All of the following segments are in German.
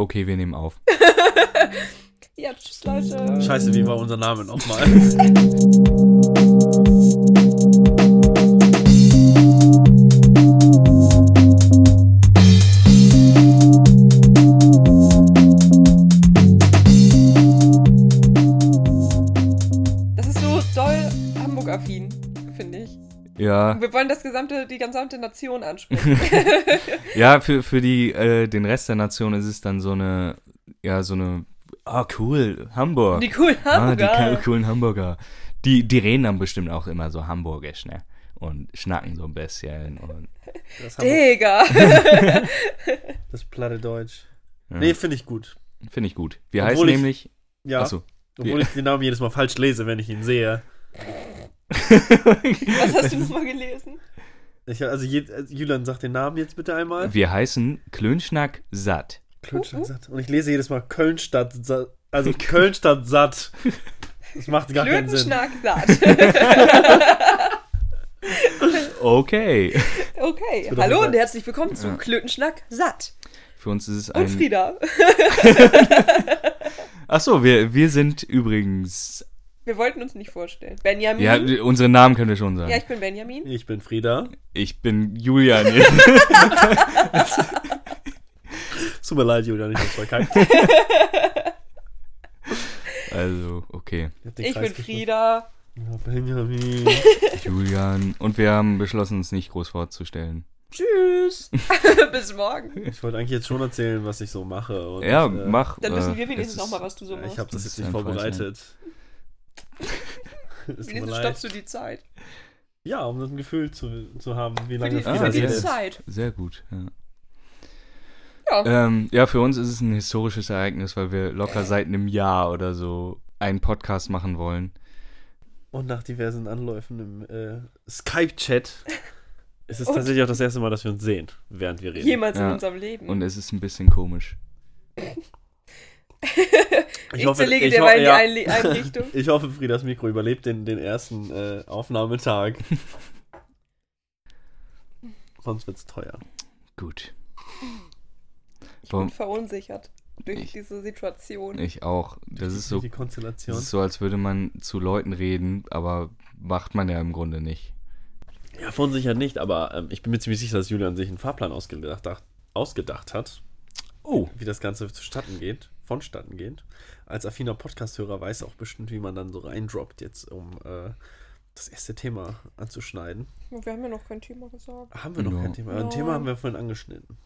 Okay, wir nehmen auf. Ja, tschüss, Leute. Scheiße, wie war unser Name nochmal? die gesamte Nation ansprechen. ja für, für die, äh, den Rest der Nation ist es dann so eine, ja, so eine, ah, cool, Hamburg. Die coolen Ah, die Hamburger. co- coolen Hamburger. Die, die reden dann bestimmt auch immer so hamburgisch, ne? Und schnacken so ein bisschen. Und, Das, Digga. das platte Deutsch. ja. Nee, finde ich gut. Finde ich gut. Wir Obwohl heißen ich- nämlich. Ja, Achso. obwohl ich den Namen jedes Mal falsch lese, wenn ich ihn sehe. Was hast du nochmal gelesen? Ich, also, je, also Julian, sag den Namen jetzt bitte einmal. Wir heißen Klönschnack satt. Kölnstadt satt. Und ich lese jedes Mal Kölnstadt satt. Also Kölnstadt satt. Das macht gar keinen Sinn. Klötenschnack satt. Okay. Okay, hallo und herzlich willkommen zum Ja. Klötenschnack satt. Für uns ist es Und ein. Frieda. Achso, wir, wir sind übrigens. Wir wollten uns nicht vorstellen. Benjamin. Ja, Ja, unsere Namen können wir schon sagen. ich bin Benjamin. Ich bin Frieda. Ich bin Julian. Es tut mir leid, Julian, ich hab's verkackt. also, okay. Ich bin. Frieda. Ja, Benjamin. Julian. Und wir haben beschlossen, uns nicht groß vorzustellen. Tschüss. Bis morgen. Ich wollte eigentlich jetzt schon erzählen, was ich so mache. Und, Ja, äh, mach. Dann wissen äh, wir wenigstens nochmal, was du so ja, machst. Ich habe das Das jetzt nicht vorbereitet. Es leid. stoppst du die Zeit. Ja, um das ein Gefühl zu, zu haben, wie Für lange die, Ah, für die. Zeit. Sehr gut, ja. Ja. Ähm, ja, für uns ist es ein historisches Ereignis, weil wir locker seit einem Jahr oder so einen Podcast machen wollen. Und nach diversen Anläufen im äh, Skype-Chat ist es Und- tatsächlich auch das erste Mal, dass wir uns sehen, während wir reden. Jemals in Ja. unserem Leben. Und es ist ein bisschen komisch. ich hoffe- zerlege ich dir ho- mal in die Einrichtung. Ich hoffe, Friedas Mikro überlebt den, den ersten äh, Aufnahmetag. Sonst wird's teuer. Gut. Ich bin Warum- verunsichert durch Ich- diese Situation. Ich auch. Das ist so, Die das Konstellation. ist so, als würde man zu Leuten reden, aber macht man ja im Grunde nicht. Ja, verunsichert nicht, aber ähm, ich bin mir ziemlich sicher, dass Julian sich einen Fahrplan ausgedacht, ausgedacht hat, Oh. wie das Ganze zustatten geht, vonstatten geht. Als affiner Podcast-Hörer weiß er auch bestimmt, wie man dann so reindroppt, jetzt um äh, das erste Thema anzuschneiden. Wir haben ja noch kein Thema gesagt. Haben wir noch Ja. kein Thema. Ein Nein. Thema haben wir vorhin angeschnitten.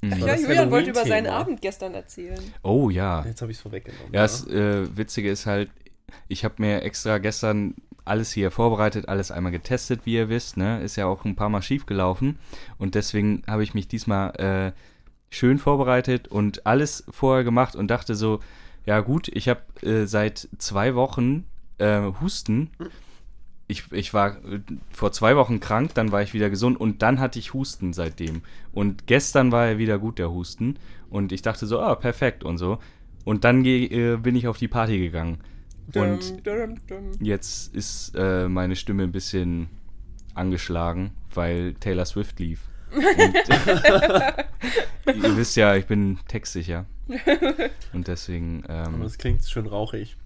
Mhm. war Ja, Julian wollte über seinen. Abend gestern erzählen. Oh ja. Jetzt habe ich es vorweggenommen. Ja, das äh, Witzige ist halt, ich habe mir extra gestern alles hier vorbereitet, alles einmal getestet, wie ihr wisst, ne? Ist ja auch ein paar Mal schief gelaufen. Und deswegen habe ich mich diesmal äh, schön vorbereitet und alles vorher gemacht und dachte so, ja gut, ich habe äh, seit zwei Wochen äh, Husten. Ich, ich war äh, vor zwei Wochen krank, dann war ich wieder gesund und dann hatte ich Husten seitdem. Und gestern war er wieder gut, der Husten. Und ich dachte so, ah, perfekt und so. Und dann äh, bin ich auf die Party gegangen. Und jetzt ist äh, meine Stimme ein bisschen angeschlagen, weil Taylor Swift lief. Und, ihr wisst ja, ich bin textsicher. Und deswegen, Aber ähm, das klingt schön rauchig.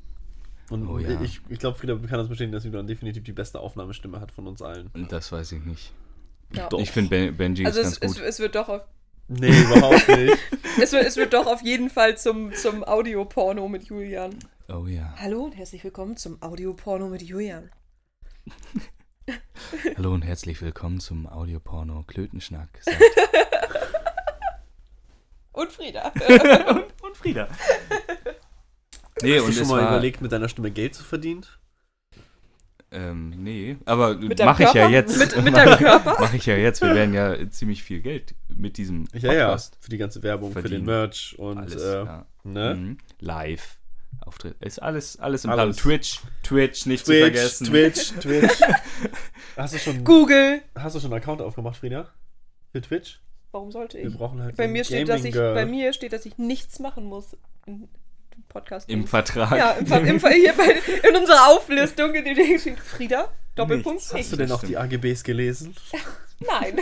Und Oh ja. ich, ich glaube, Frieda kann das bestätigen, dass Julian definitiv die beste Aufnahmestimme hat von uns allen. das weiß ich nicht. Ja. Doch. Ich finde ben, Benji Also ist es, ganz es, gut. es wird doch auf Nee, überhaupt nicht. es wird, es wird doch auf jeden Fall zum, zum Audioporno mit Julian. Oh ja. Hallo und herzlich willkommen zum Audioporno mit Julian. Hallo und herzlich willkommen zum Audioporno Klötenschnack. Und Frieda. und Frieda. Nee, Hast du und schon es mal war, überlegt, mit deiner Stimme Geld zu verdienen? Ähm, nee, aber mache ich ja jetzt. Mit- mit deinem Körper? Mache ich ja jetzt. Wir werden ja ziemlich viel Geld mit diesem Ja, ja. Podcast. Für die ganze Werbung, für den Verdienen. Merch und Alles, äh, ja. ne? Mhm. Live. Auftritt. Ist alles, alles im Alles. Plan. Twitch, Twitch, nicht zu Twitch, vergessen. Twitch, Twitch. hast, du schon, Google. hast du schon einen Account aufgemacht, Frieda? Für Twitch? Warum sollte Wir ich? brauchen halt Bei mir, steht, dass ich, bei mir steht, dass ich nichts machen muss im Podcast. Im Vertrag. ja, im, im, hier bei, in unserer Auflistung, in der steht Frieda, Doppelpunkt, Nichts. ich. Hast du denn auch die AGBs gelesen? Nein.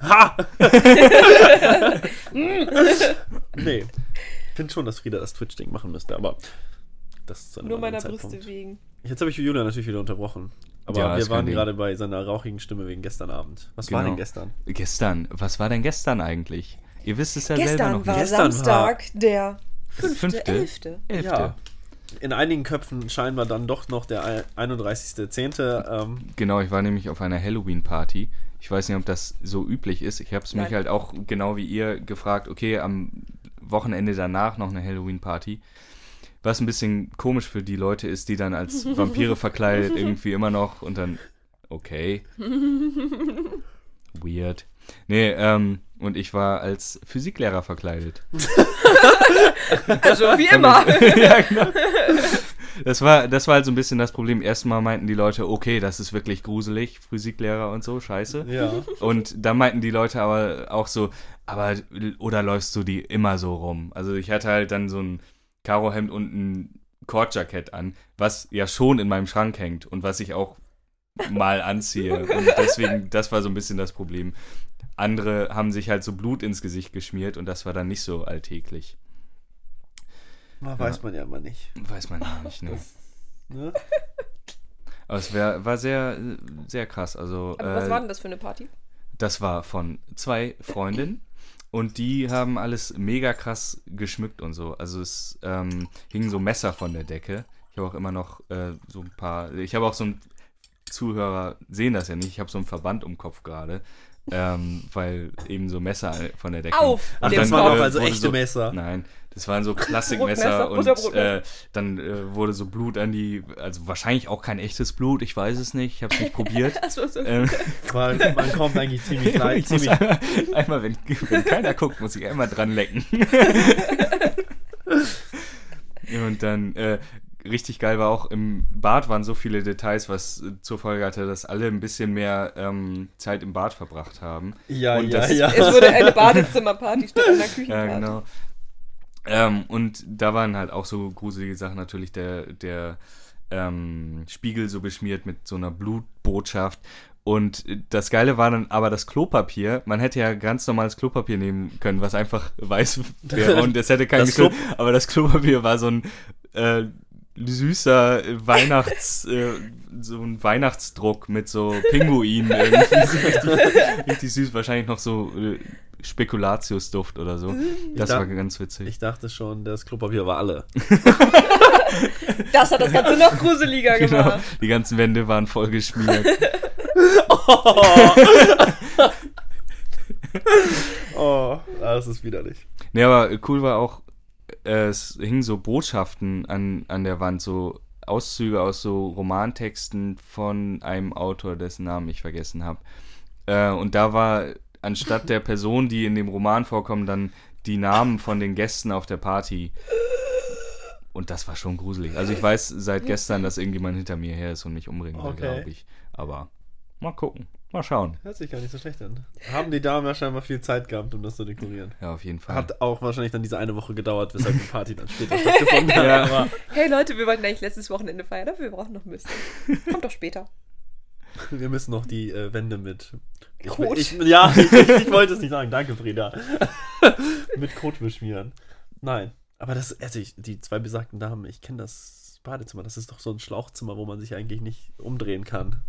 Ha! nee. Ich finde schon, dass Frieda das Twitch-Ding machen müsste, aber das einem Nur meiner anderen Brüste Zeitpunkt. wegen. Jetzt habe ich Julian natürlich wieder unterbrochen. Aber Ja, ist wir waren gerade bei seiner rauchigen Stimme wegen gestern Abend. Was war Genau. denn gestern? Gestern, was war denn gestern eigentlich? Ihr wisst es ja selber Gestern noch war nicht. Gestern Samstag, der fünfte, Fünfte? elfte. Elfte. Ja. In einigen Köpfen scheinbar dann doch noch der 31.10. Ähm, Genau, ich war nämlich auf einer Halloween-Party. Ich weiß nicht, ob das so üblich ist. Ich habe es mich halt auch genau wie ihr gefragt, okay, am Wochenende danach noch eine Halloween-Party. Was ein bisschen komisch für die Leute ist, die dann als Vampire verkleidet irgendwie immer noch und dann, okay. Weird. Nee, ähm, und ich war als Physiklehrer verkleidet. Also wie immer. ja, genau. Das war, das war halt so ein bisschen das Problem. Erstmal meinten die Leute, okay, das ist wirklich gruselig, Physiklehrer und so, scheiße. ja. Und dann meinten die Leute aber auch so, aber oder läufst du die immer so rum? Also ich hatte halt dann so ein Karohemd und ein Kordjackett an, was ja schon in meinem Schrank hängt und was ich auch mal anziehe. Und deswegen, das war so ein bisschen das Problem. Andere haben sich halt so Blut ins Gesicht geschmiert und das war dann nicht so alltäglich. Na, weiß man ja immer nicht. Weiß man ja nicht, ne? Ne? Aber es wär, war sehr, sehr krass. Also, Aber was äh, war denn das für eine Party? Das war von zwei Freundinnen und die haben alles mega krass geschmückt und so. Also es ähm, hingen so Messer von der Decke. Ich habe auch immer noch äh, so ein paar. Ich habe auch so ein Zuhörer sehen das ja nicht. Ich habe so einen Verband um den Kopf gerade, ähm, weil eben so Messer von der Decke. Auf Ach, das waren auch also echte Messer. Nein, das waren so Klassikmesser Brotmesser, und äh, dann äh, wurde so Blut an die, also wahrscheinlich auch kein echtes Blut. Ich weiß es nicht. Ich habe es nicht probiert. Also, so. ähm, Weil man kommt eigentlich ziemlich leicht. Ziemlich, einmal, einmal wenn, wenn keiner guckt, muss ich einmal dran lecken. Und dann, äh, richtig geil war auch, im Bad waren so viele Details, was zur Folge hatte, dass alle ein bisschen mehr ähm, Zeit im Bad verbracht haben. ja, Und ja, das- ja. Es wurde eine Badezimmerparty statt einer Ja, Küchenparty. genau. Ähm, und da waren halt auch so gruselige Sachen, natürlich der, der ähm, Spiegel so beschmiert mit so einer Blutbotschaft. Und das Geile war dann aber das Klopapier. Man hätte ja ganz normales Klopapier nehmen können, was einfach weiß wäre und es hätte keinen gestört. Aber das Klopapier war so ein äh, süßer Weihnachts, äh, so ein Weihnachtsdruck mit so Pinguinen irgendwie. So richtig, richtig süß, wahrscheinlich noch so äh, Spekulatiusduft oder so. Das da- war ganz witzig. Ich dachte schon, das Klopapier war alle. Das hat das Ganze noch gruseliger Genau, gemacht. die ganzen Wände waren voll geschmiert. Oh, das ist widerlich. nee, aber cool war auch, äh, es hingen so Botschaften an, an der Wand, so Auszüge aus so Romantexten von einem Autor, dessen Namen ich vergessen habe. Äh, und da war anstatt der Person, die in dem Roman vorkommen, dann die Namen von den Gästen auf der Party. Und das war schon gruselig. Also ich weiß seit gestern, dass irgendjemand hinter mir her ist und mich umbringen will, Okay. glaube ich. Aber mal gucken. Mal schauen. Hört sich gar nicht so schlecht an. Haben die Damen ja scheinbar viel Zeit gehabt, um das zu dekorieren. Ja, auf jeden Fall. Hat auch wahrscheinlich dann diese eine Woche gedauert, weshalb die Party dann später stattgefunden hat. Ja. Hey Leute, wir wollten eigentlich letztes Wochenende feiern, aber wir brauchen noch ein bisschen. Kommt doch später. wir müssen noch die äh, Wände mit. Ich, Kot. ich, ja, ich, ich wollte es nicht sagen. Danke, Frieda. mit Kot beschmieren. Nein. Aber das, also ich, die zwei besagten Damen, ich kenne das Badezimmer. Das ist doch so ein Schlauchzimmer, wo man sich eigentlich nicht umdrehen kann.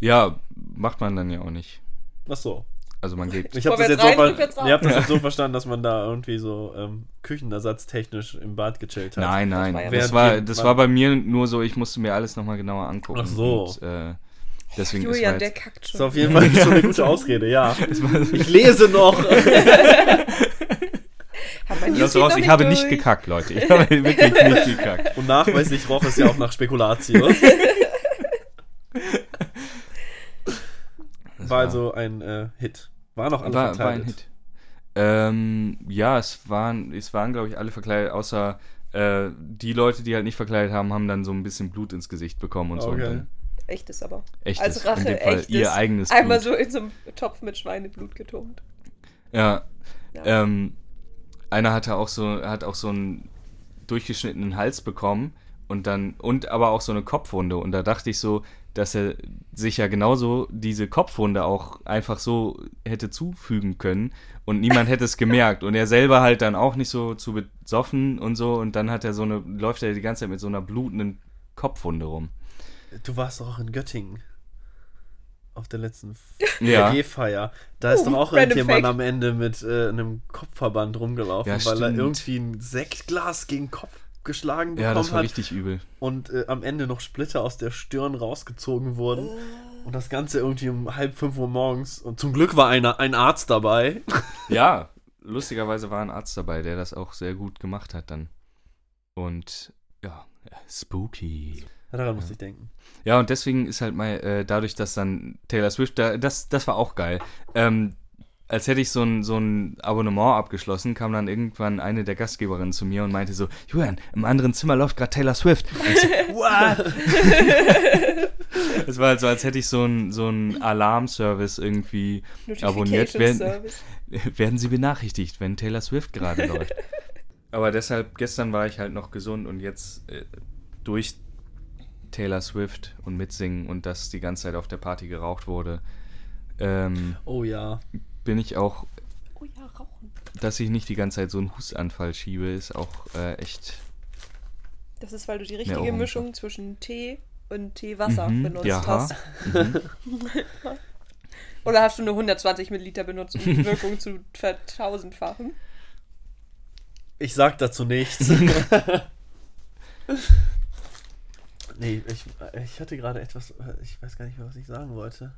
Ja, macht man dann ja auch nicht. Ach so. Also man geht. Ich habe das jetzt so, rein, ver rückwärts raus. ihr habt das Ja. jetzt so verstanden, dass man da irgendwie so ähm, küchenersatztechnisch im Bad gechillt hat. Nein, nein. war ja- Das war, das war bei mir nur so, ich musste mir alles nochmal genauer angucken. Ach so. Und, äh, deswegen Julian, ist der war jetzt, kackt Das schon. ist auf jeden Fall schon eine gute Ausrede, ja. Ich lese noch. Lass raus, noch ich habe durch? nicht gekackt, Leute. Ich habe wirklich nicht gekackt. Und nachweislich roch es ja auch nach Spekulatius. Das War also ein äh, Hit. War noch alle war, war ein verkleidet. Hit. Ähm, ja, es waren, es waren glaube ich, alle verkleidet, außer äh, die Leute, die halt nicht verkleidet haben, haben dann so ein bisschen Blut ins Gesicht bekommen und so. Und Okay. dann Echtes aber. echtes, Als Rache, in dem Fall echtes. ihr eigenes Einmal Blut. so in so einem Topf mit Schweineblut getunkt. Ja, Ja. Ähm, einer hatte auch so, hat auch so einen durchgeschnittenen Hals bekommen Und dann, und aber auch so eine Kopfwunde. Und da dachte ich so, dass er sich ja genauso diese Kopfwunde auch einfach so hätte zufügen können und niemand hätte es gemerkt. Und er selber halt dann auch nicht so zu besoffen und so. Und dann hat er so eine, läuft er die ganze Zeit mit so einer blutenden Kopfwunde rum. Du warst doch auch in Göttingen. Auf der letzten Ja. G-Feier. Da ist Oh, doch auch random irgendjemand am Ende mit äh, einem Kopfverband rumgelaufen, Ja, weil er irgendwie ein Sektglas gegen den Kopf geschlagen Ja, bekommen das war hat richtig übel. und äh, am Ende noch Splitter aus der Stirn rausgezogen wurden. Und das Ganze irgendwie um halb fünf Uhr morgens. Und zum Glück war einer, ein Arzt dabei. Ja, lustigerweise war ein Arzt dabei, der das auch sehr gut gemacht hat dann. Und ja, spooky. Ja, daran musste ich denken. Ja, und deswegen ist halt mal, äh, dadurch, dass dann Taylor Swift, da, das, das war auch geil. Ähm, als hätte ich so ein, so ein Abonnement abgeschlossen, kam dann irgendwann eine der Gastgeberinnen zu mir und meinte so, Julian, im anderen Zimmer läuft gerade Taylor Swift. Und ich so, what? Es war halt so, als hätte ich so ein, so ein Alarmservice irgendwie abonniert. Werden, werden sie benachrichtigt, wenn Taylor Swift gerade läuft. Aber deshalb, gestern war ich halt noch gesund und jetzt äh, durch Taylor Swift und mitsingen und dass die ganze Zeit auf der Party geraucht wurde, ähm, Oh ja. Bin ich auch, Oh ja, rauchen. dass ich nicht die ganze Zeit so einen Hustanfall schiebe, ist auch äh, echt. Das ist, weil du die richtige. Mischung zwischen Tee und Teewasser Mhm, benutzt jaha. hast. Oder hast du nur 120 Milliliter benutzt, um die Wirkung zu vertausendfachen? Ich sag dazu nichts. nee, ich, ich hatte gerade etwas, ich weiß gar nicht mehr, was ich sagen wollte.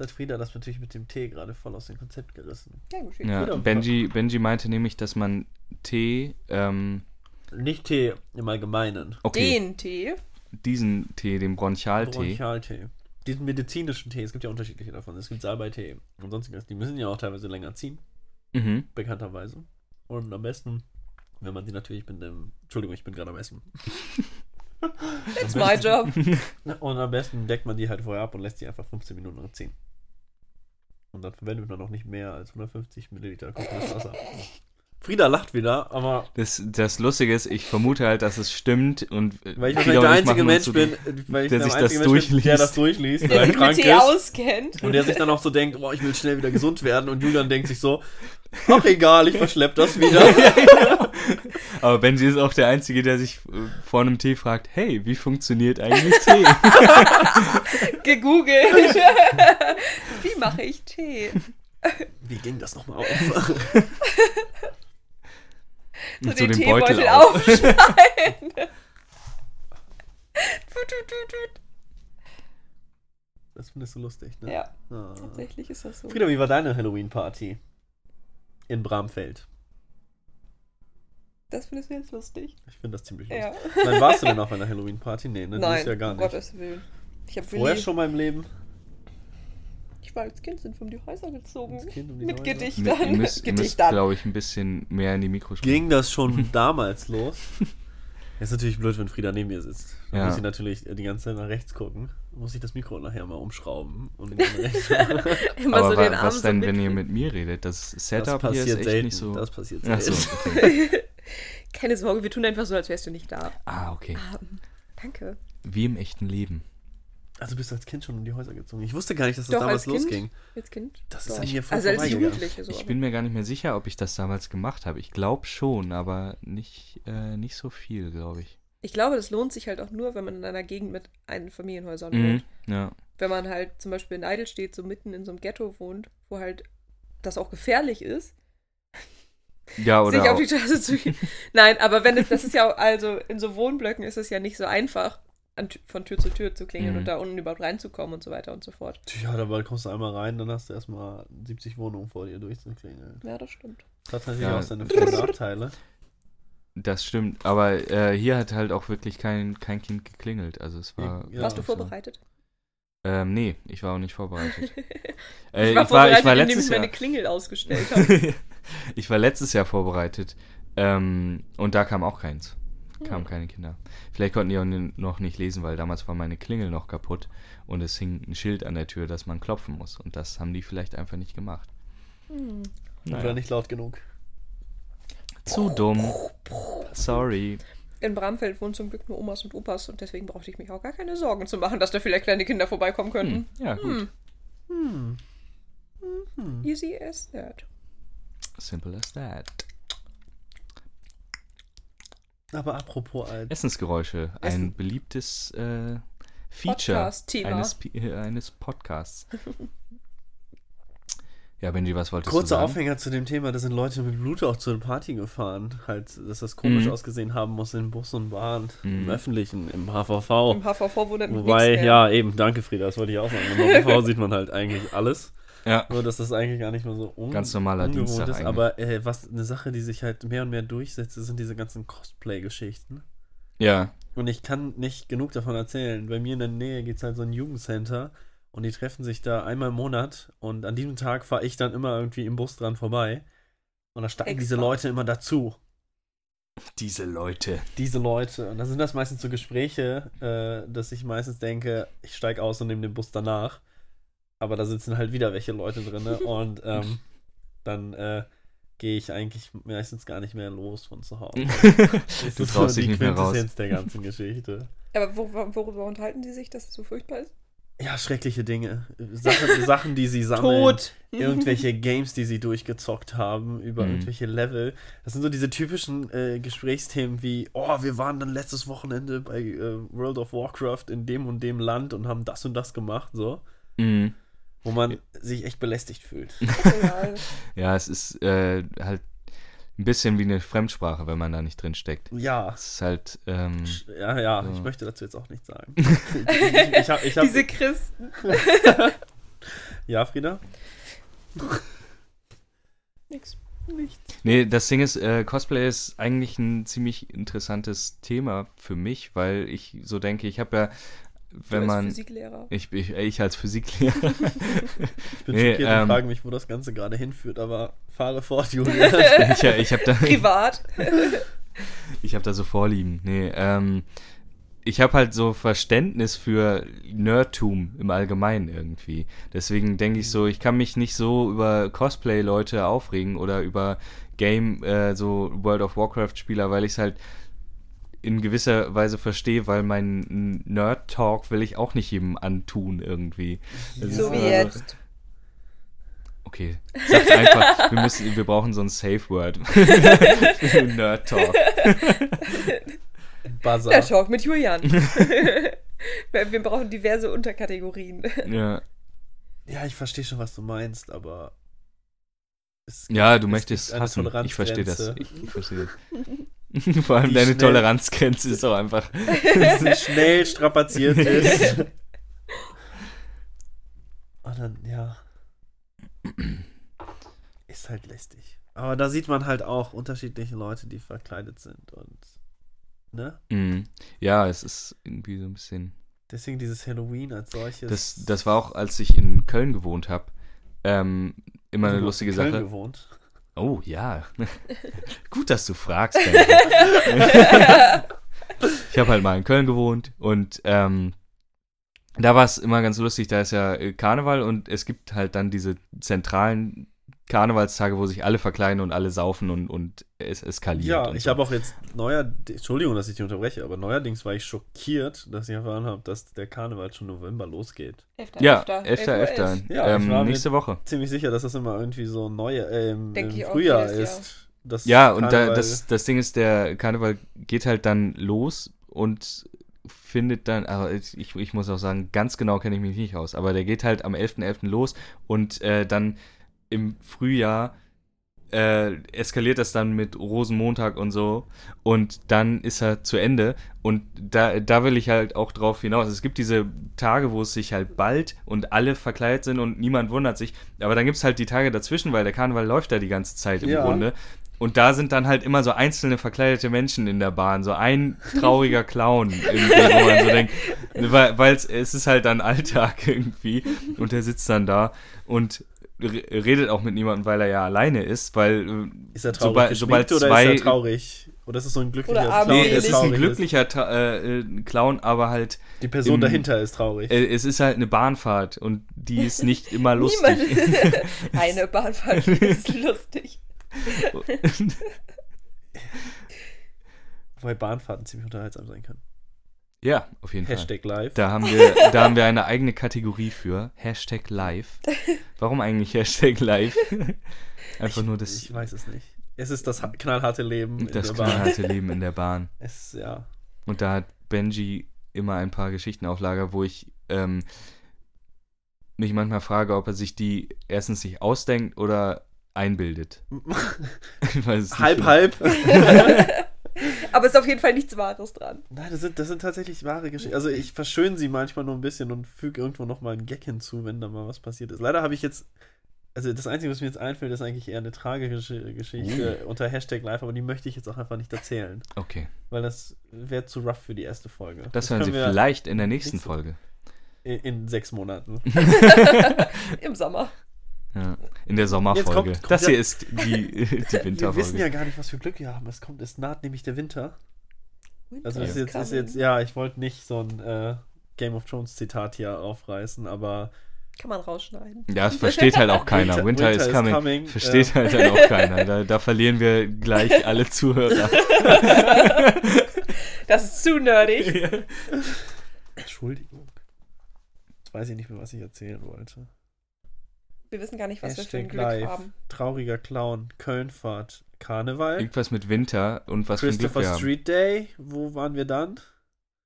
Hat Frieda das natürlich mit dem Tee gerade voll aus dem Konzept gerissen. Ja, gut. Ja, Benji, Benji meinte nämlich, dass man Tee, ähm, Nicht Tee im Allgemeinen. okay, Den Tee. diesen Tee, den Bronchialtee, Bronchialtee. Diesen medizinischen Tee, es gibt ja unterschiedliche davon. Es gibt Salbeitee und sonstiges. Die müssen ja auch teilweise länger ziehen, mhm. bekannterweise. Und am besten, wenn man die natürlich mit dem. Entschuldigung, ich bin gerade am Essen. It's my job. Und am besten deckt man die halt vorher ab und lässt die einfach 15 Minuten lang ziehen. Und dann verwendet man auch nicht mehr als 150 Milliliter kochendes Wasser. Frieda lacht wieder, aber Das, das Lustige ist, ich vermute halt, dass es stimmt und äh, weil ich wahrscheinlich der einzige Mensch so bin, weil ich der der sich einzige das Mensch bin, der durchliest. das durchliest, weil Der er sich mit krank Tee ist. auskennt. Und der sich dann auch so denkt, boah, ich will schnell wieder gesund werden. Und Julian denkt sich so, ach egal, ich verschlepp das wieder. Aber Benji ist auch der Einzige, der sich äh, vor einem Tee fragt, hey, wie funktioniert eigentlich Tee? Gegoogelt. Wie mache ich Tee? Wie ging das nochmal auf? So Und den, Teebeutel aufschneiden. tut, tut, tut, tut. Das findest du lustig, ne? Ja, Ah. tatsächlich ist das so. Frieda, wie war deine Halloween-Party? In Bramfeld. Das findest du jetzt lustig. Ich finde das ziemlich lustig. Ja. Wann warst du denn auf einer Halloween-Party? Nee, ne? Nein, Jahr gar um nicht. Gottes Willen. Ich habe Vorher Willi, schon mal im Leben? ich war als Kind, sind wir um die Häuser gezogen. Als Kind um die Mit Häuser? Gedicht ihr dann. müsst, ihr müsst Gedicht dann. glaube ich, ein bisschen mehr in die Mikro sprechen. Ging das schon damals los? Ist natürlich blöd, wenn Frieda neben mir sitzt. Dann Ja. muss sie natürlich die ganze Zeit nach rechts gucken. Dann muss ich das Mikro nachher mal umschrauben. Und. Immer Aber so den Arm was so denn, wenn mit- ihr mit mir redet? Das Das Setup hier ist passiert echt selten. nicht so... Das passiert Ach selten. so, okay. Keine Sorge, wir tun einfach so, als wärst du nicht da. Ah, okay. Ähm, danke. Wie im echten Leben. Also bist du als Kind schon um die Häuser gezogen. Ich wusste gar nicht, dass das Doch, damals als Kind. losging. Als Kind? Das ist Doch. an mir voll Also als. Jugendliche so. Ich bin mir gar nicht mehr sicher, ob ich das damals gemacht habe. Ich glaube schon, aber nicht, äh, nicht so viel, glaube ich. Ich glaube, das lohnt sich halt auch nur, wenn man in einer Gegend mit ein Familienhäusern Mhm. wohnt. Ja. Wenn man halt zum Beispiel in Eidelstedt so mitten in so einem Ghetto wohnt, wo halt das auch gefährlich ist, Ja, sich oder auf die Straße zu gehen. Nein, aber wenn es, das ist ja, auch- also in so Wohnblöcken ist es ja nicht so einfach, an, von Tür zu Tür zu klingeln Mhm. und da unten überhaupt reinzukommen und so weiter und so fort. Ja, da kommst du einmal rein, dann hast du erstmal 70 Wohnungen vor dir durchzuklingeln. Ja, das stimmt. Das hat natürlich Ja. auch seine Vor- und Nachteile. Das stimmt, aber äh, hier hat halt auch wirklich kein, kein Kind geklingelt. Also es war. Ja, Warst du so. vorbereitet? Ähm, nee, ich war auch nicht vorbereitet. Äh, ich war ich, war, vorbereitet, ich war indem letztes ich Jahr. meine Klingel ausgestellt habe. Ich war letztes Jahr vorbereitet. Ähm, und da kam auch keins. Kamen Hm. keine Kinder. Vielleicht konnten die auch noch nicht lesen, weil damals war meine Klingel noch kaputt und es hing ein Schild an der Tür, dass man klopfen muss. Und das haben die vielleicht einfach nicht gemacht. Hm. Oder Naja. nicht laut genug. Zu dumm. Sorry. in Bramfeld wohnen zum Glück nur Omas und Opas und deswegen brauchte ich mich auch gar keine Sorgen zu machen, dass da vielleicht kleine Kinder vorbeikommen könnten. Hm, ja, gut. Hm. Easy as that. Simple as that. Aber apropos alt. Essensgeräusche, ein Essen. beliebtes äh, Feature Podcast-Thema. eines, äh, eines Podcasts. ja, Benji, was wolltest du Kurzer sagen? Aufhänger zu dem Thema, da sind Leute mit Blut auch zur Party gefahren. Halt, dass das komisch Mhm. ausgesehen haben muss in Bus und Bahn, im Mhm. Öffentlichen, im HVV. Im HVV wundert mich Wobei, nichts mehr. ja, eben, danke Frieda, das wollte ich auch sagen. Im HVV sieht man halt eigentlich alles. Ja, Nur, dass das eigentlich gar nicht mehr so un Ganz normaler ungewohnt Dienstag ist. eigentlich. Aber äh, was eine Sache, die sich halt mehr und mehr durchsetzt, sind diese ganzen Cosplay-Geschichten. ja. Und ich kann nicht genug davon erzählen. Bei mir in der Nähe gibt es halt so ein Jugendcenter und die treffen sich da einmal im Monat und an diesem Tag fahre ich dann immer irgendwie im Bus dran vorbei. Und da steigen diese Extra. Leute immer dazu. Diese Leute. Diese Leute. Und dann sind das meistens so Gespräche, äh, dass ich meistens denke, ich steige aus und nehme den Bus danach. Aber da sitzen halt wieder welche Leute drin. und ähm, dann äh, gehe ich eigentlich meistens gar nicht mehr los von zu Hause. Du traust so dich die nicht mehr raus. Der ganzen Geschichte. Aber wo, wo- worüber unterhalten die sich, dass es so furchtbar ist? Ja, schreckliche Dinge. Sachen, Sachen die sie sammeln. Tot! Irgendwelche Games, die sie durchgezockt haben, über Mhm. irgendwelche Level. Das sind so diese typischen äh, Gesprächsthemen wie, oh, wir waren dann letztes Wochenende bei äh, World of Warcraft in dem und dem Land und haben das und das gemacht, so. Mhm. Wo man sich echt belästigt fühlt. Ja, es ist äh, halt ein bisschen wie eine Fremdsprache, wenn man da nicht drin steckt. Ja. Es ist halt, ähm, Ja, ja, So. ich möchte dazu jetzt auch nichts sagen. ich, ich hab, ich hab, Diese Christen. ja, Frieda? Nix. Nee, das Ding ist, äh, Cosplay ist eigentlich ein ziemlich interessantes Thema für mich, weil ich so denke, ich habe ja, wenn du man. als Physiklehrer. Ich, ich, ich als Physiklehrer. Ich bin Nee, schockiert ähm, und frage mich, wo das Ganze gerade hinführt, aber fahre fort, Julian. ich ich habe da, Privat. ich hab da so Vorlieben. Nee, ähm, ich habe halt so Verständnis für Nerdtum im Allgemeinen irgendwie. Deswegen denke ich so, ich kann mich nicht so über Cosplay-Leute aufregen oder über Game, äh, so World of Warcraft-Spieler, weil ich es halt in gewisser Weise verstehe, weil mein Nerd-Talk will ich auch nicht jedem antun irgendwie. Das So wie einfach- jetzt. Okay, sagt einfach, wir, müssen, wir brauchen so ein Safe-Word für Nerd-Talk. Buzzer. Der Talk mit Julian. wir brauchen diverse Unterkategorien. Ja. Ja, ich verstehe schon, was du meinst, aber. es Ja, du es möchtest gibt eine hassen. Ich verstehe das. Ich, ich verstehe das. Vor allem deine schnell- Toleranzgrenze ist auch einfach. schnell strapaziert ist. Und dann, ja. Ist halt lästig. Aber da sieht man halt auch unterschiedliche Leute, die verkleidet sind und. Ne? Mm. Ja, es ist irgendwie so ein bisschen. Deswegen dieses Halloween als solches. Das, das war auch, als ich in Köln gewohnt habe, ähm, immer eine Du hast lustige in Köln Sache. gewohnt. Oh ja. Gut, dass du fragst. Ich habe halt mal in Köln gewohnt und ähm, da war es immer ganz lustig. Da ist ja Karneval und es gibt halt dann diese zentralen Karnevalstage, wo sich alle verkleiden und alle saufen und, und es eskaliert. Ja, und ich so. habe auch jetzt neuer, Entschuldigung, dass ich dich unterbreche, aber neuerdings war ich schockiert, dass ich erfahren habe, dass der Karneval schon November losgeht. Ja, 11. 11.11. Uhr Ja, ich ähm, war mit- nächste Woche. Ziemlich sicher, dass das immer irgendwie so neue, äh, im, im ich auch Frühjahr ist. Das Ja, und da, das, das Ding ist, der Karneval geht halt dann los und findet dann, aber ich, ich muss auch sagen, ganz genau kenne ich mich nicht aus, aber der geht halt am 11.11. los und äh, dann im Frühjahr äh, eskaliert das dann mit Rosenmontag und so. Und dann ist er zu Ende. Und da, da will ich halt auch drauf hinaus. Es gibt diese Tage, wo es sich halt bald und alle verkleidet sind und niemand wundert sich, aber dann gibt es halt die Tage dazwischen, weil der Karneval läuft da die ganze Zeit im Ja. Grunde. Und da sind dann halt immer so einzelne verkleidete Menschen in der Bahn, so ein trauriger Clown wo man so denkt, weil es ist halt dann Alltag irgendwie. Und der sitzt dann da. Und redet auch mit niemandem, weil er ja alleine ist, weil äh, Ist er traurig sobald, sobald oder zwei ist er traurig? Oder ist es so ein glücklicher Oder Clown, Nee, es ist ein glücklicher Ta äh, äh, Clown, aber halt Die Person im- dahinter ist traurig. äh, es ist halt eine Bahnfahrt und die ist nicht immer lustig. Niemand. Eine Bahnfahrt ist lustig. Wobei Bahnfahrten ziemlich unterhaltsam sein können. Ja, auf jeden Fall. Hashtag live. Da haben, wir, da haben wir eine eigene Kategorie für. Hashtag live. Warum eigentlich Hashtag live? Einfach ich, nur das, Ich weiß es nicht. Es ist das ha- knallharte Leben. in das der Bahn. knallharte Leben in der Bahn. Es, ja. Und da hat Benji immer ein paar Geschichten auf Lager, wo ich ähm, mich manchmal frage, ob er sich die erstens sich ausdenkt oder einbildet. Halb, halb. Aber es ist auf jeden Fall nichts Wahres dran. Nein, das sind, das sind tatsächlich wahre Geschichten. Also ich verschöne sie manchmal nur ein bisschen und füge irgendwo nochmal einen Gag hinzu, wenn da mal was passiert ist. Leider habe ich jetzt, also das Einzige, was mir jetzt einfällt, ist eigentlich eher eine tragische Geschichte unter Hashtag live, aber die möchte ich jetzt auch einfach nicht erzählen, Okay, weil das wäre zu rough für die erste Folge. das hören Sie vielleicht in der nächsten nächste- Folge. in, in sechs Monaten. Im Sommer. Ja, in der Sommerfolge. kommt- kommt das ja- hier ist die, die Wir wissen Winterfolge. ja gar nicht, was für Glück wir haben. Es kommt, es naht nämlich der Winter. Also Winter ist jetzt, ist coming. jetzt, ja, ich wollte nicht so ein äh, Game of Thrones Zitat hier aufreißen, aber Kann man rausschneiden. Ja, das versteht halt auch keiner. Winter- Winter, Winter is is coming. coming, Versteht äh. halt dann auch keiner. Da, da verlieren wir gleich alle Zuhörer. Das ist zu nerdig. Entschuldigung. Jetzt weiß ich nicht mehr, was ich erzählen wollte. Wir wissen gar nicht, was wir für ein Hashtag Glück live. haben. Trauriger Clown, Kölnfahrt, Karneval, Irgendwas mit Winter und was für ein Glück Christopher wir haben. Street Day. Wo waren wir dann?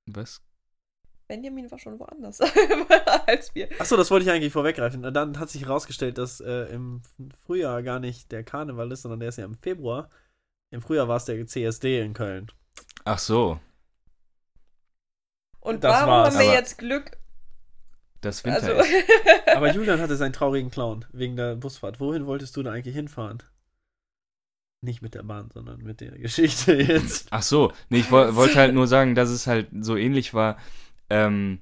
Was? Benjamin war schon woanders als wir. Achso, das wollte ich eigentlich vorweggreifen. Dann hat sich herausgestellt, dass äh, im Frühjahr gar nicht der Karneval ist, sondern der ist ja im Februar. Im Frühjahr war es der CSD in Köln. Ach so, Und Das warum war's. haben wir Aber- jetzt Glück? Das Winter Also, ist. Aber Julian hatte seinen traurigen Clown wegen der Busfahrt. Wohin wolltest du da eigentlich hinfahren? Nicht mit der Bahn, sondern mit der Geschichte jetzt. Ach so, nee, ich woll, wollte halt nur sagen, dass es halt so ähnlich war. Ähm,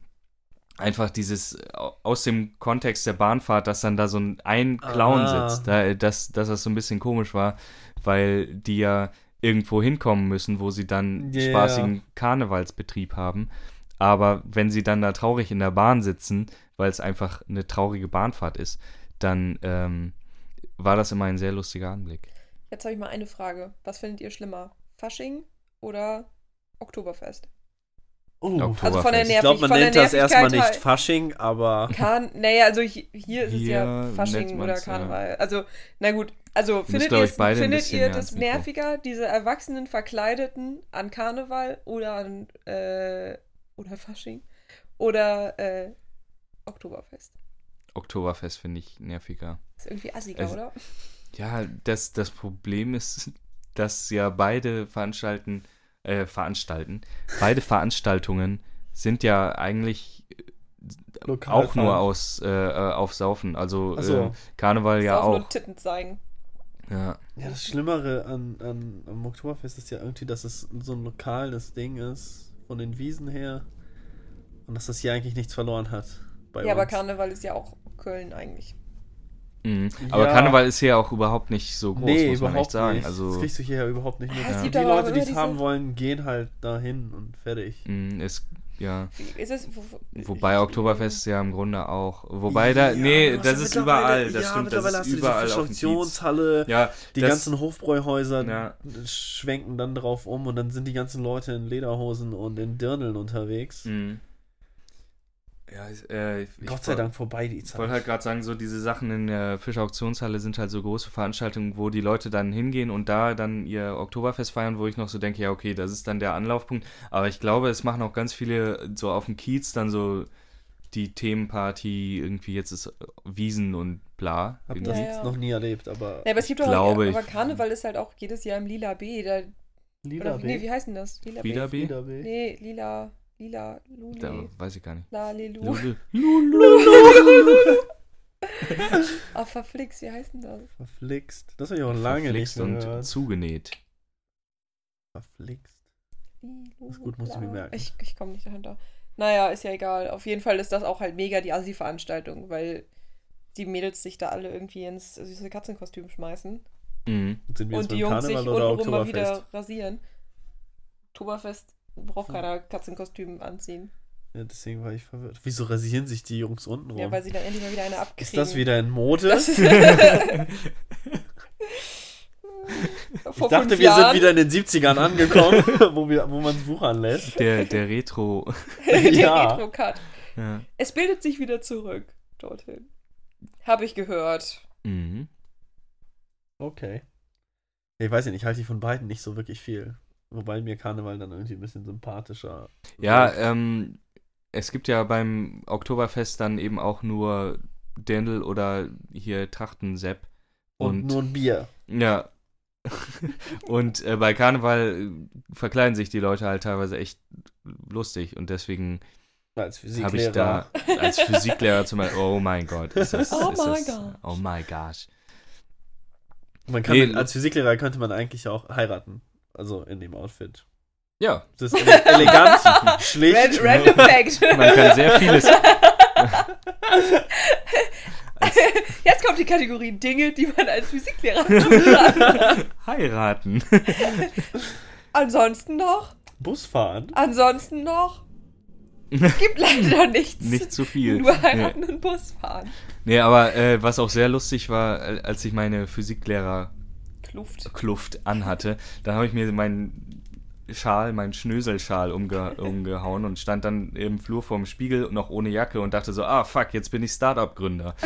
einfach dieses au- aus dem Kontext der Bahnfahrt, dass dann da so ein, ein Clown Ah. sitzt, da, dass, dass das so ein bisschen komisch war, weil die ja irgendwo hinkommen müssen, wo sie dann Ja. spaßigen Karnevalsbetrieb haben. Aber wenn sie dann da traurig in der Bahn sitzen, weil es einfach eine traurige Bahnfahrt ist, dann ähm, war das immer ein sehr lustiger Anblick. jetzt habe ich mal eine Frage. Was findet ihr schlimmer? Fasching oder Oktoberfest? Oh, Oktoberfest. Also von der Ich ich glaube, man nennt das erstmal nicht Fasching, aber Kan naja, also hi- hier ist es ja Fasching oder man's, ja. Karneval. Also, na gut, also findet, ein findet ihr das nerviger, diese Erwachsenen Verkleideten an Karneval oder an äh, oder Fasching oder äh, Oktoberfest? Oktoberfest finde ich nerviger. Ist irgendwie assiger, Also- oder? Ja, das, das Problem ist, dass ja beide veranstalten, äh, veranstalten, beide Veranstaltungen sind ja eigentlich lokal auch nur fahren. aus, äh, äh, auf Saufen. Also so. äh, Karneval ja Saufen auch. und Titten zeigen. Ja. Ja, das Schlimmere an, an, am Oktoberfest ist ja irgendwie, dass es so ein lokales Ding ist, von den Wiesen her. Und dass das hier eigentlich nichts verloren hat. Bei Ja, aber uns. Karneval ist ja auch Köln eigentlich. Mhm. Aber Ja. Karneval ist hier auch überhaupt nicht so groß, nee, muss man überhaupt echt sagen. nicht. Also das kriegst du hier ja überhaupt nicht mit. Ja, es Die aber Leute, die es haben wollen, gehen halt dahin und fertig. mh, ist ja. Ist es, wo, wo, Wobei Oktoberfest ja im Grunde auch. Wobei da. Ja, nee, das ist überall. Das ja, stimmt, mittlerweile das hast ist du diese überall Kiez. Fischerauktionshalle, Ja, die das, ganzen Hofbräuhäuser Ja. schwenken dann drauf um und dann sind die ganzen Leute in Lederhosen und in Dirndeln unterwegs. Mhm. Ja, ich- äh, ich Gott sei Dank vorbei die Ich Zeit. wollte halt gerade sagen, so diese Sachen in der Fischauktionshalle sind halt so große Veranstaltungen, wo die Leute dann hingehen und da dann ihr Oktoberfest feiern, wo ich noch so denke, ja, okay, das ist dann der Anlaufpunkt. Aber ich glaube, es machen auch ganz viele so auf dem Kiez dann so die Themenparty, irgendwie jetzt ist Wiesen und bla. Hab das Ja, jetzt ja. noch nie erlebt, aber Ja, aber es gibt doch glaube, aber ich- Karneval ist halt auch jedes Jahr im Lila B. Da, Lila oder, nee, wie heißt denn das? Lila B? B? Lila B. Nee, Lila, Lila, Luli, Da weiß ich gar nicht. La, Lilu. Lulu. Ah, verflixt, wie heißt denn das? Verflixt. Das habe ich auch lange Verflixt nicht und gehört. zugenäht. Verflixt. Das ist gut, musst du mir merken. Ich, ich komme nicht dahinter. Naja, ist ja egal. Auf jeden Fall ist das auch halt mega die Assi-Veranstaltung, weil die Mädels sich da alle irgendwie ins süße Katzenkostüm schmeißen. Mhm. Sind wir jetzt und die Jungs sich Karneval oder untenrum mal wieder rasieren. Oktoberfest braucht Hm. keiner Katzenkostüm anziehen. Ja, deswegen war ich verwirrt. Wieso rasieren sich die Jungs unten rum? Ja, weil sie dann endlich mal wieder eine abkriegen. ist das wieder in Mode? Das Ich dachte, wir Jahren. sind wieder in den 70ern angekommen, wo, wir, wo man es wuchern lässt. Der, der Retro. Den Ja. Retro-Cut. Ja. Es bildet sich wieder zurück dorthin. Habe ich gehört. Mhm. Okay. Ich weiß nicht, ich halte von beiden nicht so wirklich viel. Wobei mir Karneval dann irgendwie ein bisschen sympathischer. Ja, ähm, es gibt ja beim Oktoberfest dann eben auch nur Dirndl oder hier Trachtensepp. und, nur ein Bier. Ja. und äh, bei Karneval äh, verkleiden sich die Leute halt teilweise echt lustig und deswegen Als habe ich da Physiklehrer. als Physiklehrer zum Beispiel, oh mein Gott, ist das, Oh ist my das, gosh. oh my gosh. Man kann Nee, mit, als Physiklehrer könnte man eigentlich auch heiraten. Also in dem Outfit. Ja, Das ist ele elegant, schlicht. Ran Random Fact. man kann sehr vieles. Jetzt kommt die Kategorie Dinge, die man als Physiklehrer tun kann. Heiraten. Ansonsten noch? Busfahren. Ansonsten noch? Gibt leider nichts. Nicht zu viel. Nur Nee. heiraten und Bus fahren. Nee, aber äh, was auch sehr lustig war, äh, als ich meine Physiklehrer-Kluft Kluft. anhatte, dann habe ich mir meinen Schal, meinen Schnöselschal umge umgehauen und stand dann im Flur vorm Spiegel noch ohne Jacke und dachte so, ah fuck, jetzt bin ich Startup-Gründer.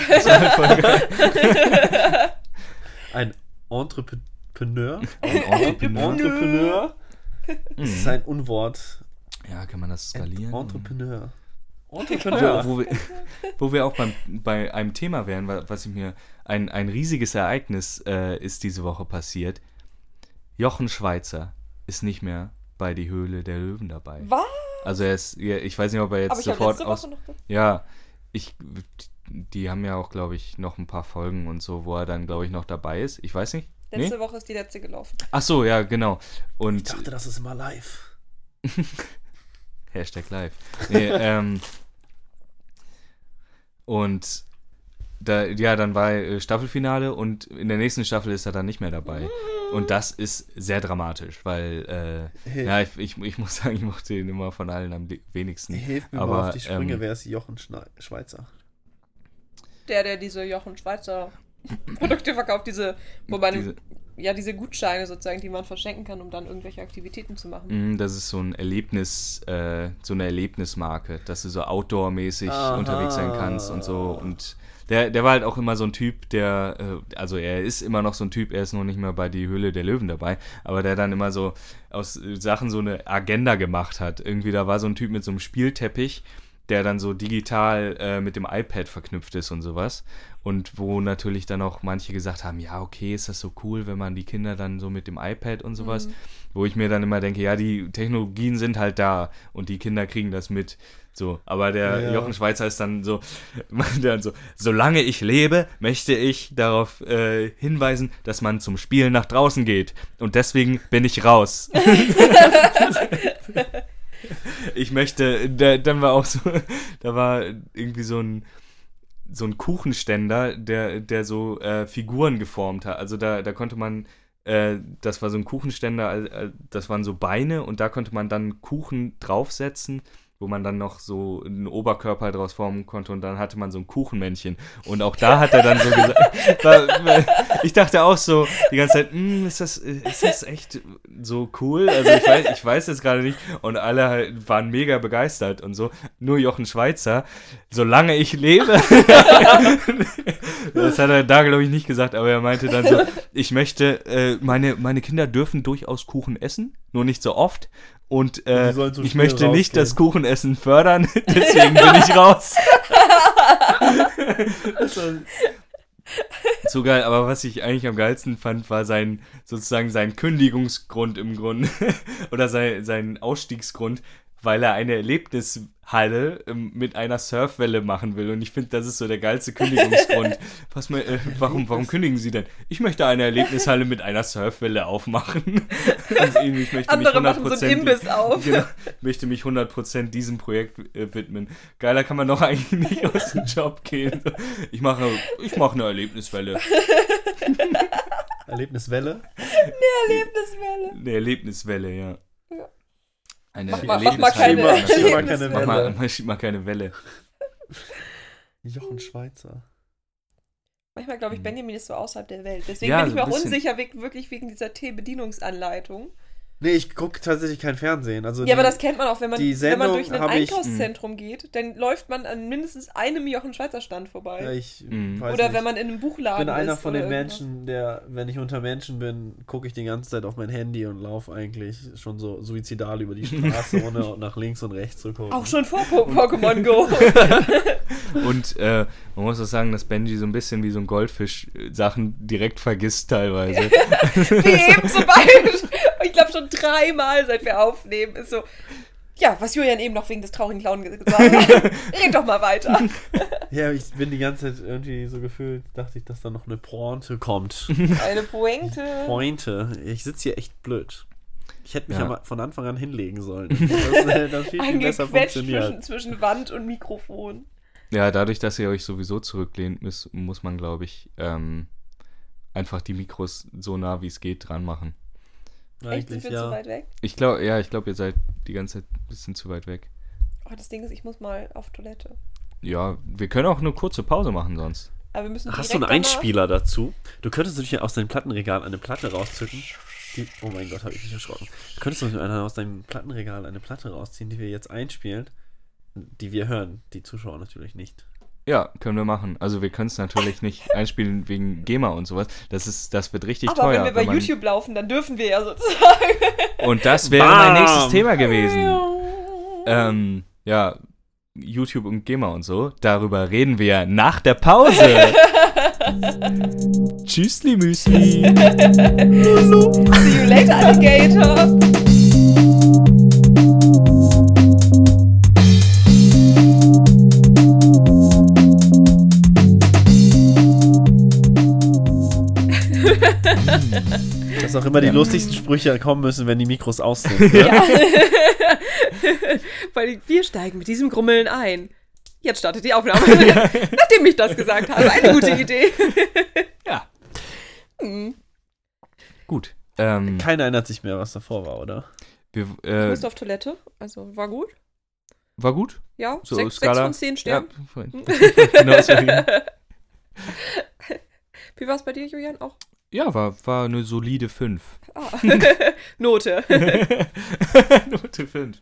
Ein Entrepreneur. Ein Entrepreneur. Entrepreneur. Das ist Mhm. ein Unwort. Ja, kann man das skalieren? Entrepreneur. Wo, Entrepreneur. wo, wir, wo wir auch beim, bei einem Thema wären, wa- was ich mir, ein, ein riesiges Ereignis äh, ist diese Woche passiert. Jochen Schweizer ist nicht mehr bei die Höhle der Löwen dabei. Was? Also er ist, ja, ich weiß nicht, ob er jetzt Aber ich habe sofort letzte aus. Woche noch. ge- Ja, ich, die haben ja auch, glaube ich, noch ein paar Folgen und so, wo er dann, glaube ich, noch dabei ist. Ich weiß nicht. Nee? Letzte Woche ist die letzte gelaufen. Ach so, ja, genau. Ich Und dachte, das ist immer live. Hashtag live. Nee, ähm, und da, ja, dann war äh, Staffelfinale und in der nächsten Staffel ist er dann nicht mehr dabei. Und das ist sehr dramatisch, weil, äh, Hey. ja, ich, ich, ich muss sagen, ich mochte ihn immer von allen am wenigsten. Hilf mir Aber, mal auf die Sprünge, ähm, wer ist Jochen Schne Schweizer? Der, der diese Jochen Schweizer Produkte verkauft, diese, wo man, Diese- ja, diese Gutscheine sozusagen, die man verschenken kann, um dann irgendwelche Aktivitäten zu machen. Mm, Das ist so ein Erlebnis, äh, so eine Erlebnismarke, dass du so outdoor-mäßig unterwegs sein kannst und so. Und der, der war halt auch immer so ein Typ, der, äh, also er ist immer noch so ein Typ, er ist noch nicht mehr bei die Höhle der Löwen dabei, aber der dann immer so aus Sachen so eine Agenda gemacht hat. Irgendwie, da war so ein Typ mit so einem Spielteppich, der dann so digital äh, mit dem iPad verknüpft ist und sowas. Und wo natürlich dann auch manche gesagt haben, ja, okay, ist das so cool, wenn man die Kinder dann so mit dem iPad und sowas. Wo ich mir dann immer denke, ja, die Technologien sind halt da und die Kinder kriegen das mit. So, aber der Ja. Jochen Schweizer ist dann so, dann so, solange ich lebe, möchte ich darauf äh, hinweisen, dass man zum Spielen nach draußen geht. Und deswegen bin ich raus. ich möchte, da, dann war auch so, da war irgendwie so ein, so ein Kuchenständer, der, der so äh, Figuren geformt hat. Also da, da konnte man, äh, das war so ein Kuchenständer, das waren so Beine und da konnte man dann Kuchen draufsetzen, wo man dann noch so einen Oberkörper draus formen konnte und dann hatte man so ein Kuchenmännchen. Und auch da hat er dann so gesagt, war, ich dachte auch so die ganze Zeit, "Hm, ist, das, ist das echt so cool? Also ich weiß, ich weiß jetzt gerade nicht. Und alle halt waren mega begeistert und so. Nur Jochen Schweizer, solange ich lebe. das hat er da, glaube ich, nicht gesagt, aber er meinte dann so, ich möchte, äh, meine, meine Kinder dürfen durchaus Kuchen essen, nur nicht so oft. Und äh, so ich möchte nicht rausgehen. das Kuchenessen fördern, deswegen bin ich raus. So geil, aber was ich eigentlich am geilsten fand, war sein, sozusagen sein Kündigungsgrund im Grunde. Oder sein, sein Ausstiegsgrund, weil er eine Erlebnishalle ähm, mit einer Surfwelle machen will. Und ich finde, das ist so der geilste Kündigungsgrund. Was mal, äh, warum, warum kündigen Sie denn? Ich möchte eine Erlebnishalle mit einer Surfwelle aufmachen. Also ich möchte Andere mich machen so 100% einen Imbiss auf. Genau, möchte mich 100% diesem Projekt äh, widmen. Geiler kann man doch eigentlich nicht aus dem Job gehen. Ich mache, ich mache eine Erlebniswelle. Erlebniswelle. Erlebniswelle. Eine Erlebniswelle, ja. Eine Mach mal- mach mal Erlebniswelle. keine. Mach mal, Welle. mach, mal keine Welle. Jochen Schweizer. Manchmal glaube ich, Mhm. Benjamin ist so außerhalb der Welt. Deswegen Ja, bin ich mir auch unsicher, wirklich wegen dieser T-Bedienungsanleitung. Nee, ich gucke tatsächlich kein Fernsehen. Also Ja, aber die- das kennt man auch, wenn man, die wenn man durch ein hab ich- Einkaufszentrum geht, dann läuft man an mindestens einem Jochen Schweizer Stand vorbei. ja, ich Mhm. weiß oder nicht. wenn man in einem ich Buchladen bin einer ist. von den irgendwas. Menschen, der, wenn ich unter Menschen bin, gucke ich die ganze Zeit auf mein Handy und laufe eigentlich schon so suizidal über die Straße, ohne nach links und rechts zu gucken. Auch schon vor po Pokémon Go. Und äh, man muss auch sagen, dass Benji so ein bisschen wie so ein Goldfisch äh, Sachen direkt vergisst teilweise. Wie eben zum Beispiel. Ich glaube schon dreimal, seit wir aufnehmen, ist so. Ja, was Julian eben noch wegen des traurigen Clown ge- gesagt hat. Red doch mal weiter. Ja, ich bin die ganze Zeit irgendwie so gefühlt, dachte ich, dass da noch eine Pointe kommt. Eine Pointe. Pointe. Ich sitze hier echt blöd. Ich hätte mich Ja. ja. von Anfang an hinlegen sollen. Das, äh, das viel, viel besser funktioniert. zwischen, zwischen Wand und Mikrofon. Ja, dadurch, dass ihr euch sowieso zurücklehnt, muss, muss man, glaube ich, ähm, einfach die Mikros so nah wie es geht dran machen. Echt, sind wir ja. zu weit weg? Ich glaube, ja, ich glaube, ihr seid die ganze Zeit ein bisschen zu weit weg. Oh, das Ding ist, ich muss mal auf Toilette. Ja, wir können auch eine kurze Pause machen sonst. Aber wir müssen Hast du einen Einspieler dazu? Du könntest natürlich aus deinem Plattenregal eine Platte rauszücken. Die, oh mein Gott, habe ich mich erschrocken. Du könntest du aus deinem Plattenregal eine Platte rausziehen, die wir jetzt einspielen, die wir hören. Die Zuschauer natürlich nicht. Ja, können wir machen. Also wir können es natürlich nicht einspielen wegen GEMA und sowas. Das ist, das wird richtig Aber teuer. wenn wir bei YouTube laufen, dann dürfen wir ja sozusagen. Und das wäre Bam! mein nächstes Thema gewesen. Ähm, ja, YouTube und GEMA und so. Darüber reden wir nach der Pause. Tschüssli Müsli. See you later, Alligator. Dass auch immer die lustigsten Sprüche kommen müssen, wenn die Mikros aus sind. Ne? Ja. Weil wir steigen mit diesem Grummeln ein. Jetzt startet die Aufnahme. Nachdem ich das gesagt habe. Eine gute Idee. Ja, Hm. gut. Ähm, Keiner erinnert sich mehr, was davor war, oder? wir, Du äh, musst auf Toilette. Also war gut. war gut? Ja, So, sechs, Skala? sechs von zehn Sternen. Ja, genau. Wie war es bei dir, Julian? Auch? Ja war, war eine solide 5. Ah. Note. Note 5.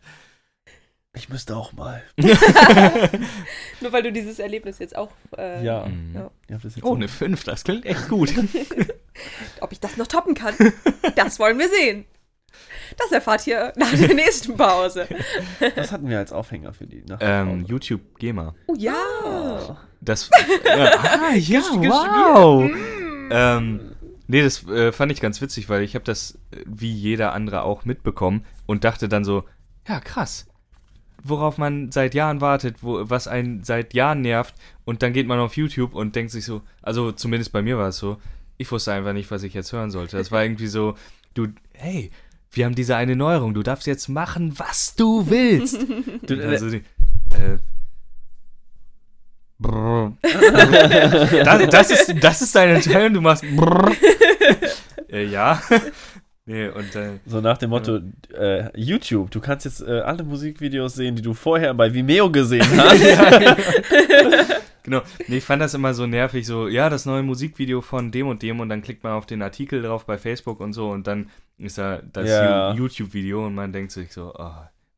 Ich müsste auch mal. Nur weil du dieses Erlebnis jetzt auch. Äh, Ja. Mhm. Ja. Oh, eine 5, das klingt echt gut. Ob ich das noch toppen kann, das wollen wir sehen. Das erfahrt ihr nach der nächsten Pause. Was hatten wir als Aufhänger für die ähm, YouTube GEMA. Oh ja. Das. ja, ah, ja, wow. Ähm, nee, das äh, fand ich ganz witzig, weil ich habe das äh, wie jeder andere auch mitbekommen und dachte dann so, ja, krass. Worauf man seit Jahren wartet, wo, was einen seit Jahren nervt und dann geht man auf YouTube und denkt sich so, also zumindest bei mir war es so, ich wusste einfach nicht, was ich jetzt hören sollte. Das war irgendwie so, du, hey, wir haben diese eine Neuerung, du darfst jetzt machen, was du willst. Du, also äh. Das, das, ist, das ist deine Entscheidung, du machst brrr. äh, ja. nee, und äh, So nach dem Motto, äh, YouTube, du kannst jetzt äh, alle Musikvideos sehen, die du vorher bei Vimeo gesehen hast. genau. Nee, ich fand das immer so nervig, so, ja, das neue Musikvideo von dem und dem und dann klickt man auf den Artikel drauf bei Facebook und so und dann ist da das Ja. YouTube-Video und man denkt sich so, oh,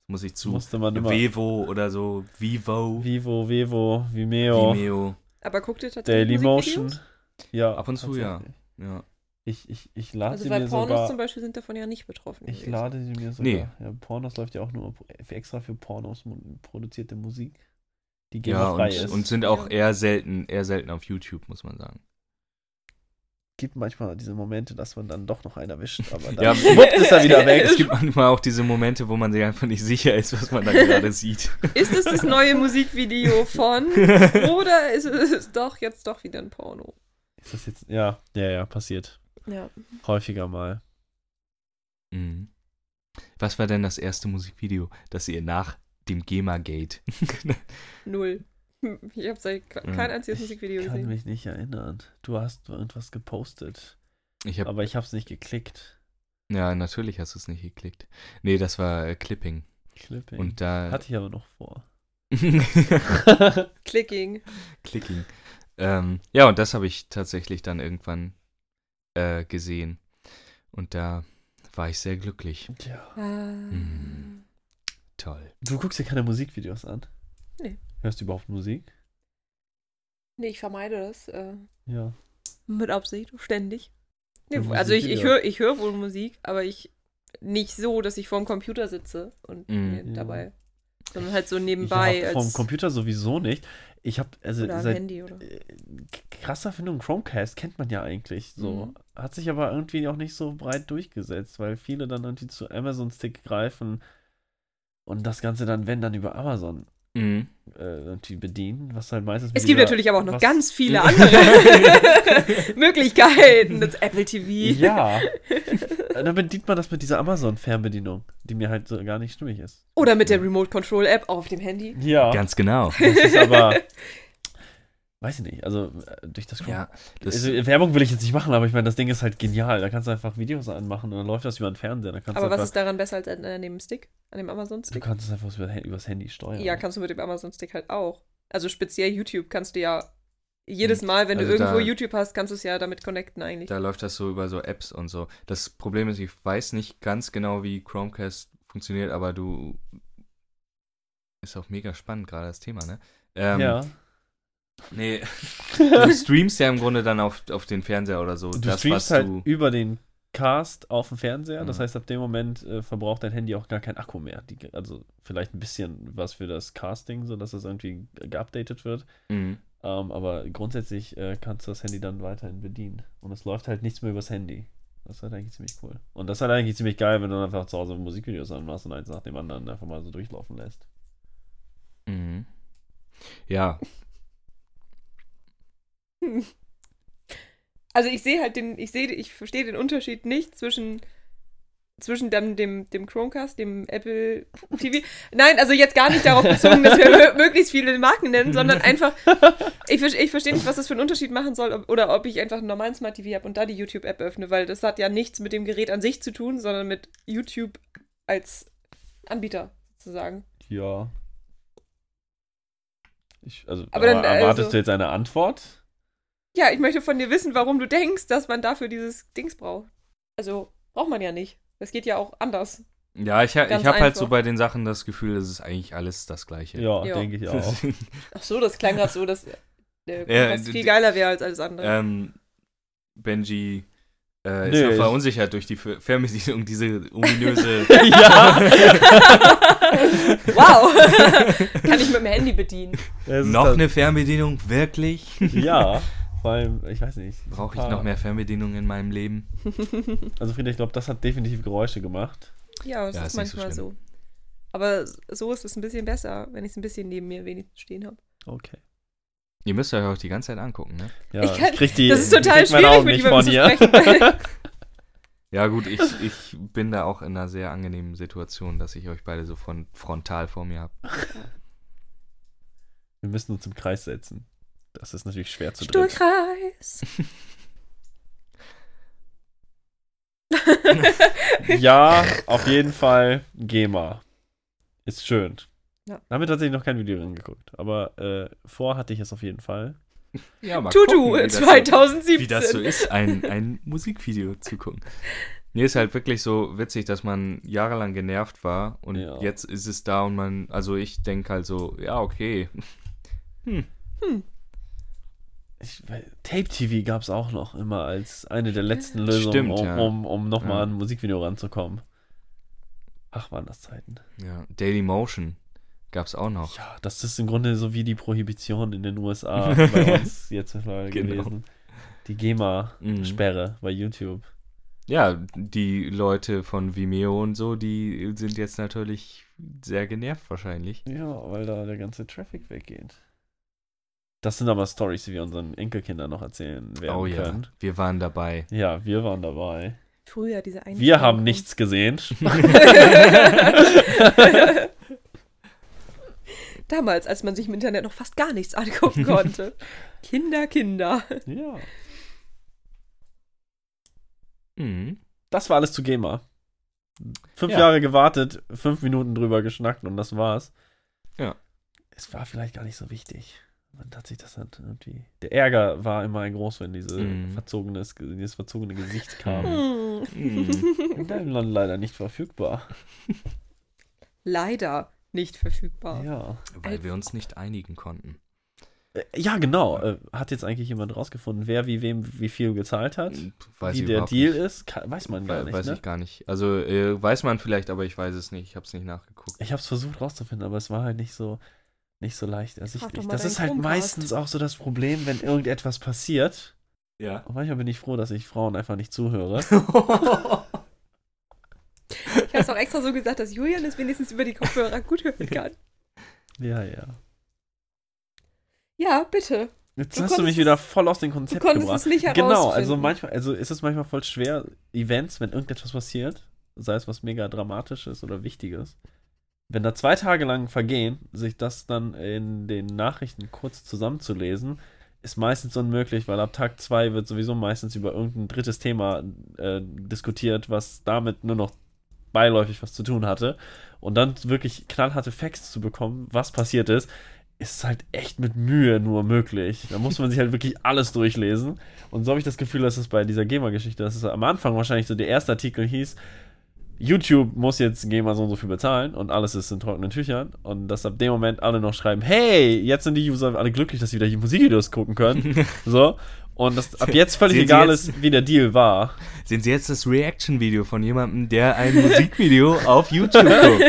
muss ich zu Musste man immer Vevo oder so, Vivo, Vivo, Vevo, Vimeo, Vimeo. Aber guckt ihr tatsächlich Dailymotion. Musikvideos? Ja, Ab und zu, ja. Ja. Ich, ich, ich lade Also sie mir Pornos sogar. zum Beispiel sind davon ja nicht betroffen. Ich gewesen. lade sie mir sogar. Nee. Ja, Pornos läuft ja auch nur extra für Pornos produzierte Musik, die Ja, GEMA-frei und, ist. und sind auch Ja. eher selten, eher selten auf YouTube, muss man sagen. Gibt manchmal diese Momente, dass man dann doch noch einen erwischt, aber dann Ja. ist er wieder weg. Es gibt manchmal auch diese Momente, wo man sich einfach nicht sicher ist, was man da gerade sieht. Ist es das neue Musikvideo von? Oder ist es doch jetzt doch wieder ein Porno? Ist das jetzt, ja, ja, ja, passiert. Ja. Häufiger mal. Mhm. Was war denn das erste Musikvideo, das ihr nach dem GEMA-Gate? Null. Hm, Ich habe seit kein einziges Musikvideo Ich kann gesehen. mich nicht erinnern. Du hast irgendwas gepostet, ich habe aber ich habe es nicht geklickt. ja natürlich hast du es nicht geklickt. Nee, das war äh, Clipping Clipping. und da Hatte ich aber noch vor. Clicking. Clicking. Ähm, ja, und das habe ich tatsächlich dann irgendwann äh, gesehen. Und da war ich sehr glücklich. Ja. Ah. Mhm. Toll. Du guckst dir keine Musikvideos an? Nee. Hörst du überhaupt Musik? Nee, ich vermeide das. Äh, Ja. mit Absicht, ständig. Nee, Ja, also ich, ich höre ich hör wohl Musik, aber ich nicht so, dass ich vorm Computer sitze und Ja. dabei. Sondern halt so nebenbei. ja, vom Computer sowieso nicht. Ich habe also oder seit Handy oder. äh, krasser Findung Chromecast kennt man ja eigentlich so. Mhm. Hat sich aber irgendwie auch nicht so breit durchgesetzt, weil viele dann irgendwie zu Amazon Stick greifen und das Ganze dann, wenn dann über Amazon Mhm. äh, bedienen, was halt meistens Es gibt natürlich aber auch noch ganz viele andere Möglichkeiten. Das Apple TV. Ja. dann bedient man das mit dieser Amazon-Fernbedienung, die mir halt so gar nicht stimmig ist. Oder mit der Remote Control App auf dem Handy. Ja. Ganz genau. Das ist aber. weiß ich nicht. Also äh, durch das Chrome. Ja, das, Also, Werbung will ich jetzt nicht machen, aber ich meine, das Ding ist halt genial. Da kannst du einfach Videos anmachen und dann läuft das über den Fernseher. Aber du was einfach, ist daran besser als an, an dem Stick? An dem du Amazon-Stick? kannst es einfach über, übers Handy steuern. Ja, kannst du mit dem Amazon-Stick halt auch. Also speziell YouTube kannst du ja jedes Hm. Mal, wenn Also du irgendwo da- YouTube hast, kannst du es ja damit connecten eigentlich. da läuft das so über so Apps und so. Das Problem ist, ich weiß nicht ganz genau, wie Chromecast funktioniert, aber du. Ist auch mega spannend, gerade das Thema, ne? Ähm, ja. Nee, du streamst ja im Grunde dann auf, auf den Fernseher oder so. Du das, streamst halt du. über den Cast auf dem Fernseher. Das Mhm. heißt, ab dem Moment äh, verbraucht dein Handy auch gar kein Akku mehr. Die, also vielleicht ein bisschen was für das Casting, sodass es irgendwie geupdatet wird. Mhm. Ähm, aber grundsätzlich äh, kannst du das Handy dann weiterhin bedienen. Und es läuft halt nichts mehr übers Handy. Das ist halt eigentlich ziemlich cool. Und das ist halt eigentlich ziemlich geil, wenn du dann einfach zu Hause Musikvideos anmachst und eins nach dem anderen einfach mal so durchlaufen lässt. Mhm. Ja, Also ich sehe halt den, ich sehe, ich verstehe den Unterschied nicht zwischen zwischen dem, dem, dem Chromecast, dem Apple TV. Nein, also jetzt gar nicht darauf bezogen, dass wir mö- möglichst viele Marken nennen, sondern einfach, ich, ich verstehe nicht, was das für einen Unterschied machen soll, ob, oder ob ich einfach einen normalen Smart TV habe und da die YouTube-App öffne, weil das hat ja nichts mit dem Gerät an sich zu tun, sondern mit YouTube als Anbieter sozusagen. Ja. Ich, also, Aber dann, erwartest also- du jetzt eine Antwort? Ja, ich möchte von dir wissen, warum du denkst, dass man dafür dieses Dings braucht. Also, braucht man ja nicht. Das geht ja auch anders. ja ich, ha- Ganz ich habe halt so bei den Sachen das Gefühl, es ist eigentlich alles das Gleiche. Ja, Ja. denke ich auch. Ach so, das klang gerade so, dass der Ja, viel geiler wäre als alles andere. ähm, Benji äh, ist verunsichert durch die Fer- Fernbedienung, diese ominöse. ja. Wow! Kann ich mit dem Handy bedienen. Noch das- eine Fernbedienung? Wirklich? Ja, vor allem, ich weiß nicht. so Brauche ich noch mehr Fernbedienungen in meinem Leben? Also, Frieda, ich glaube, das hat definitiv Geräusche gemacht. Ja, das Ja, ist, ist nicht so manchmal so, schlimm. Aber so ist es ein bisschen besser, wenn ich es ein bisschen neben mir wenigstens stehen habe. Okay. Ihr müsst euch auch die ganze Zeit angucken, ne? Ja, Ich kann- krieg die, das ist total schwierig, mit nicht jemandem von zu sprechen. Ja, gut, ich, ich bin da auch in einer sehr angenehmen Situation, dass ich euch beide so von frontal vor mir habe. Wir müssen uns im Kreis setzen. Das ist natürlich schwer zu dritt. Stuhlkreis. Ja, auf jeden Fall GEMA. Ist schön. Ja. Da haben wir tatsächlich noch kein Video reingeguckt. Aber äh, vor hatte ich es auf jeden Fall. Ja, mal Tutu gucken, wie das so- 2017. wie das so ist, ein, ein Musikvideo zu gucken. Mir ist halt wirklich so witzig, dass man jahrelang genervt war und Ja. jetzt ist es da und man, also ich denke halt so, ja, okay. Ich, Tape TV gab es auch noch immer als eine der letzten Lösungen, Stimmt, um, ja. um, um nochmal Ja. an ein Musikvideo ranzukommen. Ach, waren das Zeiten. Ja, Daily Motion gab es auch noch. Ja, das ist im Grunde so wie die Prohibition in den USA bei uns jetzt mittlerweile Genau. gewesen. Die GEMA-Sperre Mhm. bei YouTube. Ja, die Leute von Vimeo und so, die sind jetzt natürlich sehr genervt wahrscheinlich. Ja, weil da der ganze Traffic weggeht. Das sind aber Stories, die wir unseren Enkelkindern noch erzählen werden oh ja, können. wir waren dabei. Ja, wir waren dabei. Früher diese Wir Einschränkung. haben nichts gesehen. Damals, als man sich im Internet noch fast gar nichts angucken konnte. Kinder, Kinder. ja. Mhm. Das war alles zu GEMA. Fünf Ja. Jahre gewartet, fünf Minuten drüber geschnackt und das war's. Ja. Es war vielleicht gar nicht so wichtig. Man hat sich das halt irgendwie. Der Ärger war immer ein groß, wenn diese Mhm. verzogenes, dieses verzogene Gesicht kam. Hm. Hm. In deinem Land leider nicht verfügbar. Leider nicht verfügbar. Ja. Weil wir uns nicht einigen konnten. Äh, Ja, genau. Äh, Hat jetzt eigentlich jemand rausgefunden, wer wie wem wie viel gezahlt hat? Weiß wie ich der Deal nicht. ist? Weiß man gar We- nicht. weiß ne? ich gar nicht. Also äh, weiß man vielleicht, aber ich weiß es nicht. Ich habe es nicht nachgeguckt. Ich habe es versucht rauszufinden, aber es war halt nicht so, nicht so leicht ersichtlich. Das ist halt Chromecast. meistens auch so das Problem, wenn irgendetwas passiert. Ja. Und manchmal bin ich froh, dass ich Frauen einfach nicht zuhöre. Ich habe es auch extra so gesagt, dass Julian es wenigstens über die Kopfhörer gut hören kann. ja, ja. Ja, bitte. Jetzt Du hast du mich wieder voll aus dem Du Konzept konntest gebracht. es nicht Genau, also manchmal, also ist es manchmal voll schwer, Events, wenn irgendetwas passiert, sei es was mega Dramatisches oder Wichtiges, wenn da zwei Tage lang vergehen, sich das dann in den Nachrichten kurz zusammenzulesen, ist meistens unmöglich, weil ab Tag zwei wird sowieso meistens über irgendein drittes Thema äh, diskutiert, was damit nur noch beiläufig was zu tun hatte. Und dann wirklich knallharte Facts zu bekommen, was passiert ist, ist halt echt mit Mühe nur möglich. Da muss man sich halt wirklich alles durchlesen. Und so habe ich das Gefühl, dass es bei dieser GEMA-Geschichte, dass es am Anfang wahrscheinlich so der erste Artikel hieß, YouTube muss jetzt GEMA so und so viel bezahlen und alles ist in trockenen Tüchern. Und dass ab dem Moment alle noch schreiben, hey, jetzt sind die User alle glücklich, dass sie wieder die Musikvideos gucken können. so. Und dass ab jetzt völlig Sehen egal jetzt- ist, wie der Deal war. Sehen Sie jetzt das Reaction-Video von jemandem, der ein Musikvideo auf YouTube guckt.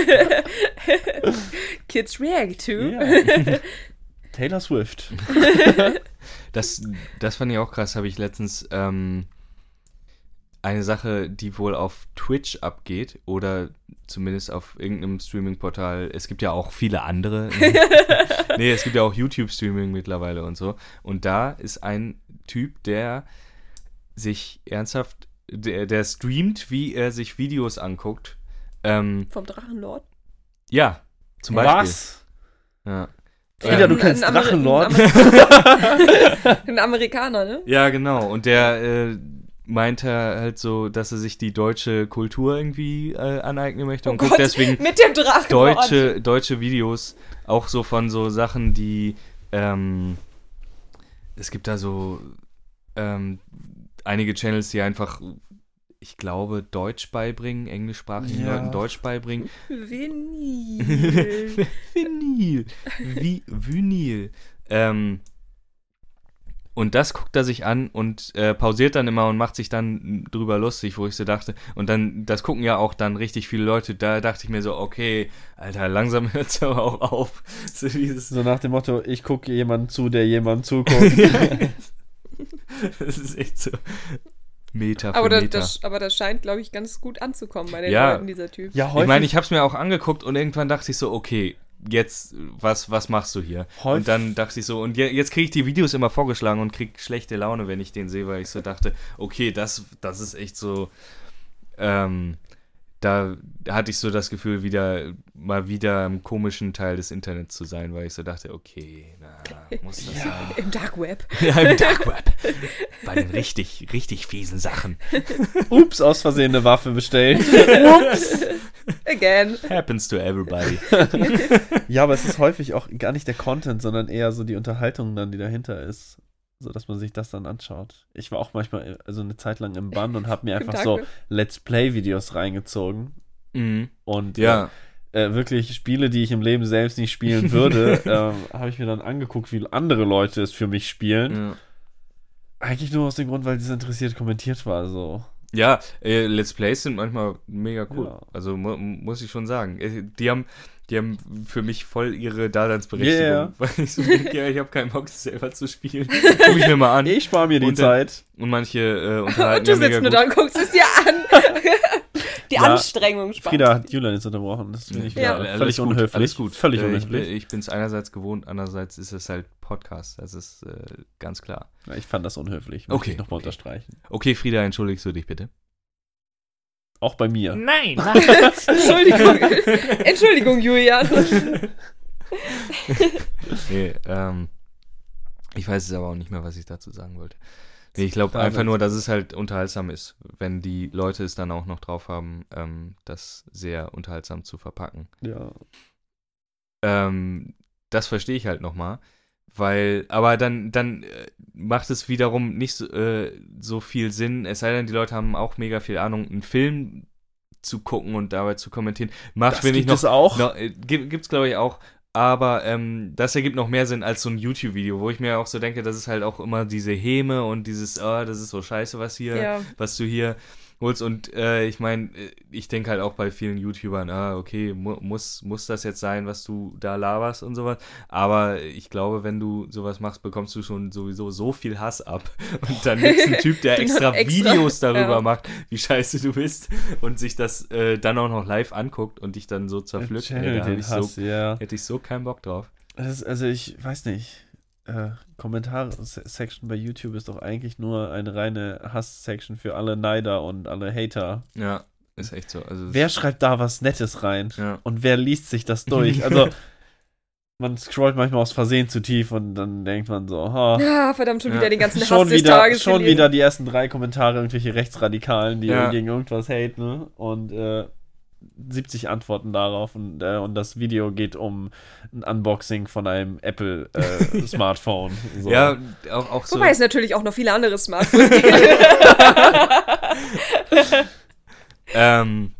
Kids react to. Ja. Taylor Swift. Das, das fand ich auch krass, habe ich letztens ähm, eine Sache, die wohl auf Twitch abgeht oder zumindest auf irgendeinem Streaming-Portal. Es gibt ja auch viele andere. nee, es gibt ja auch YouTube-Streaming mittlerweile und so. Und da ist ein Typ, der sich ernsthaft, der, der streamt, wie er sich Videos anguckt. Ähm, Vom Drachenlord. ja, zum Beispiel. Was? Ja. Frieda, Ähm, du kennst Drachenlord? Ein, Ameri ein Amerikaner, ne? Ja, genau. Und der äh, meinte halt so, dass er sich die deutsche Kultur irgendwie äh, aneignen möchte und Oh guckt Gott, deswegen Mit dem Drachenlord. deutsche, deutsche Videos, auch so von so Sachen, die ähm, es gibt da so ähm, einige Channels, die einfach, ich glaube, Deutsch beibringen, englischsprachigen Ja. Leuten Deutsch beibringen. Vinyl. Vinyl. Wie Vinyl. Ähm, und das guckt er sich an und äh, pausiert dann immer und macht sich dann drüber lustig, wo ich so dachte. Und dann, das gucken ja auch dann richtig viele Leute. Da dachte ich mir so, okay, Alter, langsam hört es aber auch auf. So dieses, So nach dem Motto, ich gucke jemanden zu, der jemandem zuguckt. das ist echt so Meter für aber, das, Meter. das, aber das scheint, glaube ich, ganz gut anzukommen bei den Ja. Leuten, dieser Typ. ja, häufig. ich meine, ich habe es mir auch angeguckt und irgendwann dachte ich so, okay, jetzt, was, was machst du hier? Häufig- Und dann dachte ich so, und je, jetzt kriege ich die Videos immer vorgeschlagen und krieg schlechte Laune, wenn ich den sehe, weil ich so dachte, okay, das, das ist echt so, ähm, da hatte ich so das Gefühl, wieder mal wieder im komischen Teil des Internets zu sein, weil ich so dachte, okay, na, muss das sein? Im Dark Web. Ja, im Dark Web. Bei den richtig, richtig fiesen Sachen. Ups, aus Versehen eine Waffe bestellt. Again. Happens to everybody. ja, aber es ist häufig auch gar nicht der Content, sondern eher so die Unterhaltung dann, die dahinter ist. So dass man sich das dann anschaut. Ich war auch manchmal also eine Zeit lang im Bann und habe mir einfach so. Let's Play-Videos reingezogen. Mhm. Und Ja. äh, wirklich Spiele, die ich im Leben selbst nicht spielen würde, ähm, habe ich mir dann angeguckt, wie andere Leute es für mich spielen. ja. Eigentlich nur aus dem Grund, weil es interessiert kommentiert war. So. Ja, äh, Let's Plays sind manchmal mega cool. Ja. Also mu muss ich schon sagen. Äh, Die haben, die haben für mich voll ihre Daseinsberechtigung. Yeah. Weil ich so denke, ja, ich habe keinen Bock, das selber zu spielen. Guck ich mir mal an. Ich spare mir die Und Zeit. Und manche äh, unterhalten Und du ja sitzt nur da und guckst es dir an. Die Ja, Anstrengung spart. Frieda hat Julian jetzt unterbrochen. Das finde ich Ja. Alles völlig gut, unhöflich. Alles gut. Völlig Äh, unhöflich. Ich, ich bin es einerseits gewohnt, andererseits ist es halt Podcast. Das ist äh, ganz klar. Ja, ich fand das unhöflich. Okay, ich nochmal okay. unterstreichen. Okay, Frieda, entschuldigst du dich bitte? Auch bei mir. Nein! Entschuldigung. Entschuldigung, Julian. Nee, ähm, ich weiß es aber auch nicht mehr, was ich dazu sagen wollte. Nee, ich glaube einfach nur, dass es halt unterhaltsam ist, wenn die Leute es dann auch noch drauf haben, ähm, das sehr unterhaltsam zu verpacken. Ja. Ähm, das verstehe ich halt nochmal, Weil, aber dann, dann äh, macht es wiederum nicht so, äh, so viel Sinn, es sei denn, die Leute haben auch mega viel Ahnung, einen Film zu gucken und dabei zu kommentieren. Macht, Das ich, gibt noch. es auch. noch äh, gibt, gibt's, glaube ich, auch. Aber ähm, das ergibt noch mehr Sinn als so ein YouTube-Video, wo ich mir auch so denke, das ist halt auch immer diese Häme und dieses, oh, das ist so scheiße, was hier, Ja. was du hier holst. Und äh, ich meine, äh, ich denke halt auch bei vielen YouTubern, ah, okay, mu muss, muss das jetzt sein, was du da laberst und sowas. Aber ich glaube, wenn du sowas machst, bekommst du schon sowieso so viel Hass ab. Und dann gibt ein Typ, der extra, extra, Videos darüber ja. macht, wie scheiße du bist und sich das äh, dann auch noch live anguckt und dich dann so zerpflückt. Ey, da hätte ich, Hass, so, ja. hätte ich so keinen Bock drauf. Das ist, also ich weiß nicht. Äh, Kommentar-Section bei YouTube ist doch eigentlich nur eine reine Hass-Section für alle Neider und alle Hater. Ja, ist echt so. Also Wer schreibt da was Nettes rein? ja. Und wer liest sich das durch? Also, man scrollt manchmal aus Versehen zu tief und dann denkt man so, ha, Ja, verdammt, schon Ja. wieder den ganzen Hass schon des wieder, Tages schon wieder die ersten drei Kommentare, irgendwelche Rechtsradikalen, die Ja. gegen irgendwas haten? Und äh, 70 Antworten darauf und, äh, und das Video geht um ein Unboxing von einem Apple äh, Smartphone. So. ja, auch, auch so. Wobei es natürlich auch noch viele andere Smartphones gibt. Ähm,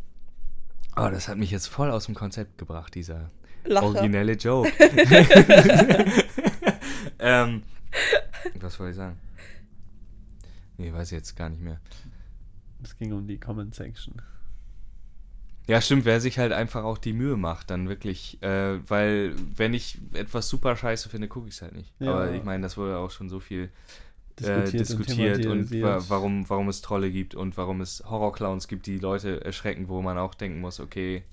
oh, das hat mich jetzt voll aus dem Konzept gebracht, dieser Lacher. originelle Joke. ähm, was wollte ich sagen? Nee, weiß ich jetzt gar nicht mehr. Es ging um die Comment-Section. Ja, stimmt, wer sich halt einfach auch die Mühe macht, dann wirklich, äh, weil wenn ich etwas super scheiße finde, gucke ich es halt nicht. Ja. Aber ich meine, das wurde auch schon so viel Diskutiert äh, und diskutiert und, thematisiert. wa warum, warum es Trolle gibt und warum es Horrorclowns gibt, die Leute erschrecken, wo man auch denken muss, okay,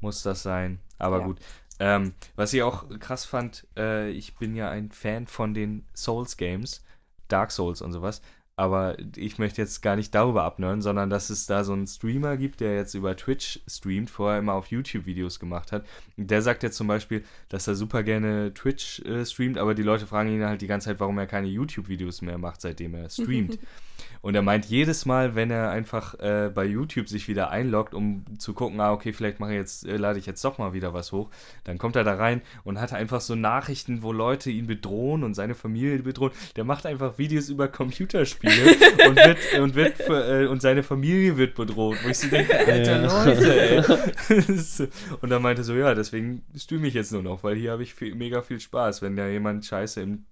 muss das sein? Aber Ja. gut. Ähm, was ich auch krass fand, äh, ich bin ja ein Fan von den Souls-Games, Dark Souls und sowas. Aber ich möchte jetzt gar nicht darüber abnörden, sondern dass es da so einen Streamer gibt, der jetzt über Twitch streamt, vorher immer auf YouTube Videos gemacht hat. Der sagt jetzt zum Beispiel, dass er super gerne Twitch äh, streamt, aber die Leute fragen ihn halt die ganze Zeit, warum er keine YouTube-Videos mehr macht, seitdem er streamt. Und er meint jedes Mal, wenn er einfach äh, bei YouTube sich wieder einloggt, um zu gucken, ah, okay, vielleicht mache ich jetzt, äh, lade ich jetzt doch mal wieder was hoch, dann kommt er da rein und hat einfach so Nachrichten, wo Leute ihn bedrohen und seine Familie bedrohen. Der macht einfach Videos über Computerspiele und wird, und wird äh, und seine Familie wird bedroht. Wo ich so denke, alter Ja. Leute, ey. und dann meinte er so, ja, deswegen streame ich jetzt nur noch, weil hier habe ich viel, mega viel Spaß. Wenn da jemand Scheiße im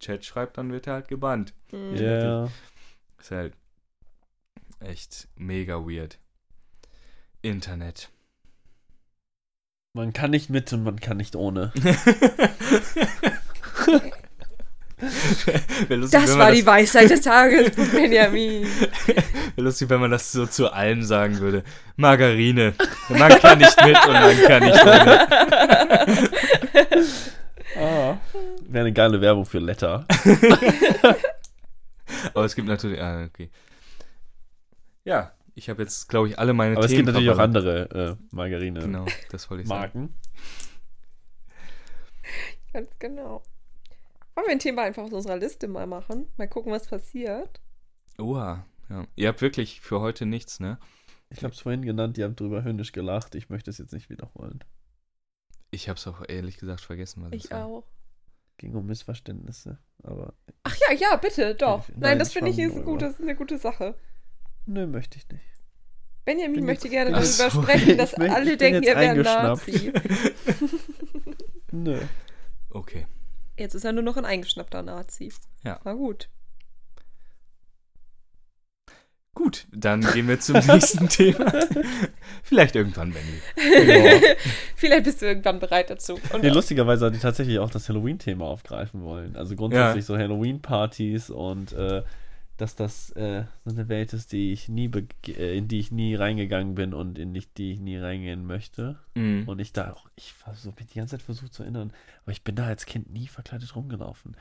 Chat schreibt, dann wird er halt gebannt. Hm. Ja. Ist halt echt mega weird. Internet. Man kann nicht mit und man kann nicht ohne. Lustig, Das war man die Weisheit des Tages von Benjamin. Wäre lustig, wenn man das so zu allem sagen würde. Margarine. Man kann nicht mit und man kann nicht ohne. Ah. Wäre eine geile Werbung für Letter. Aber es gibt natürlich. Ah, okay. Ja, ich habe jetzt, glaube ich, alle meine Aber es Themen gibt natürlich auch andere äh, Margarine. Genau, das wollte ich sagen. Marken. Ganz genau. Wollen wir ein Thema einfach aus unserer Liste mal machen? Mal gucken, was passiert. Oha, ja. Ihr habt wirklich für heute nichts, ne? Ich habe es vorhin genannt, ihr habt drüber höhnisch gelacht. Ich möchte es jetzt nicht wiederholen. Ich habe es auch ehrlich gesagt vergessen, was es Ich war. Ging um Missverständnisse. Aber Ach ja, ja, bitte, doch. Nein, Nein, das finde ich ist, ein gutes, eine gute Sache. nö, möchte ich nicht. Benjamin Bin möchte jetzt- gerne darüber so. sprechen, dass bin- alle denken, er wäre. Nazi. Nö. Okay. Jetzt ist er nur noch ein eingeschnappter Nazi. Ja. Na gut. Gut, dann gehen wir zum nächsten Thema. Vielleicht irgendwann, Benny. Genau. Vielleicht bist du irgendwann bereit dazu. Und Nee, lustigerweise hatte ich tatsächlich auch das Halloween-Thema aufgreifen wollen. Also grundsätzlich Ja. so Halloween-Partys und äh, dass das äh, so eine Welt ist, die ich nie äh, in die ich nie reingegangen bin und in die, die ich nie reingehen möchte. Mhm. Und ich da auch, ich so, bin die ganze Zeit versucht zu erinnern, aber ich bin da als Kind nie verkleidet rumgelaufen.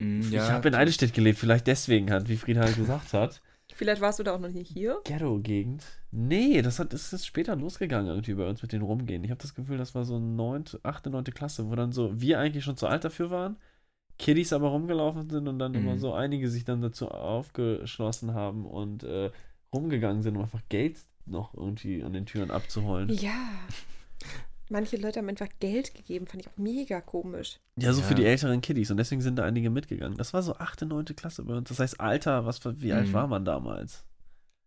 Mhm, ich ja, habe in Eidelstedt gelebt, vielleicht deswegen halt, wie Frieda gesagt hat. Vielleicht warst du da auch noch nicht hier. Ghetto-Gegend. Nee, das, hat, das ist später losgegangen irgendwie bei uns mit den Rumgehen. Ich habe das Gefühl, das war so 9., 8., 9. Klasse, wo dann so wir eigentlich schon zu alt dafür waren, Kiddies aber rumgelaufen sind und dann Mhm. immer so einige sich dann dazu aufgeschlossen haben und äh, rumgegangen sind, um einfach Geld noch irgendwie an den Türen abzuholen. Ja. Manche Leute haben einfach Geld gegeben, fand ich auch mega komisch. Ja, so für Ja. die älteren Kiddies. Und deswegen sind da einige mitgegangen. Das war so 8., 9. Klasse bei uns. Das heißt, Alter, was, wie alt Mhm. war man damals?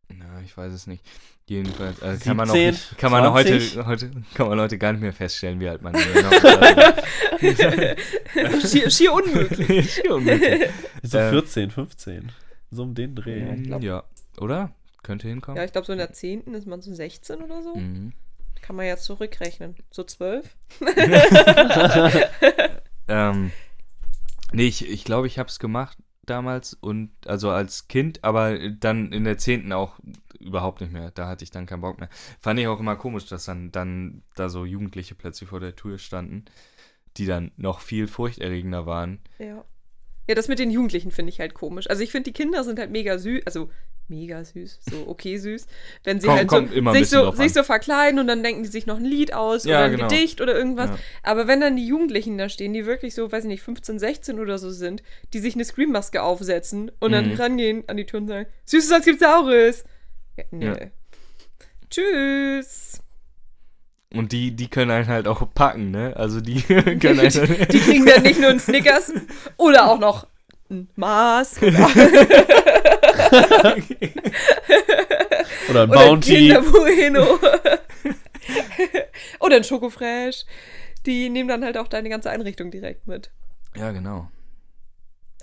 Na, ich weiß es nicht. Jedenfalls äh, kann man 17, nicht, kann man 20? heute, heute kann man heute gar nicht mehr feststellen, wie alt man ist. schier, schier unmöglich. Schier unmöglich. So Äh. 14, 15. So um den Dreh. Ja, ja, oder? Könnte hinkommen. Ja, ich glaube, so in der 10. ist man so 16 oder so. Mhm. Kann man ja zurückrechnen. So 12. Ähm, nee, ich glaube, ich, glaub, ich habe es gemacht damals und also als Kind, aber dann in der 10. auch überhaupt nicht mehr. Da hatte ich dann keinen Bock mehr. Fand ich auch immer komisch, dass dann, dann da so Jugendliche plötzlich vor der Tür standen, die dann noch viel furchterregender waren. Ja. Ja, das mit den Jugendlichen finde ich halt komisch. Also ich finde, die Kinder sind halt mega süß, also mega süß, so okay süß, wenn sie Komm- halt so, sich, so, sich so verkleiden und dann denken die sich noch ein Lied aus Ja, oder ein genau. Gedicht oder irgendwas. Ja. Aber wenn dann die Jugendlichen da stehen, die wirklich so, weiß ich nicht, 15, 16 oder so sind, die sich eine Screammaske aufsetzen und dann Mhm. rangehen an die Tür und sagen, Süßes als gibt's Saures. Ja, nee. Ja. Tschüss. Und die, die können einen halt auch packen, ne? Also die können einen Die kriegen dann nicht nur einen Snickers oder auch noch ein Maß oder, ein oder ein Bounty. Bueno. oder ein Schokofresh. Die nehmen dann halt auch deine ganze Einrichtung direkt mit. Ja, genau.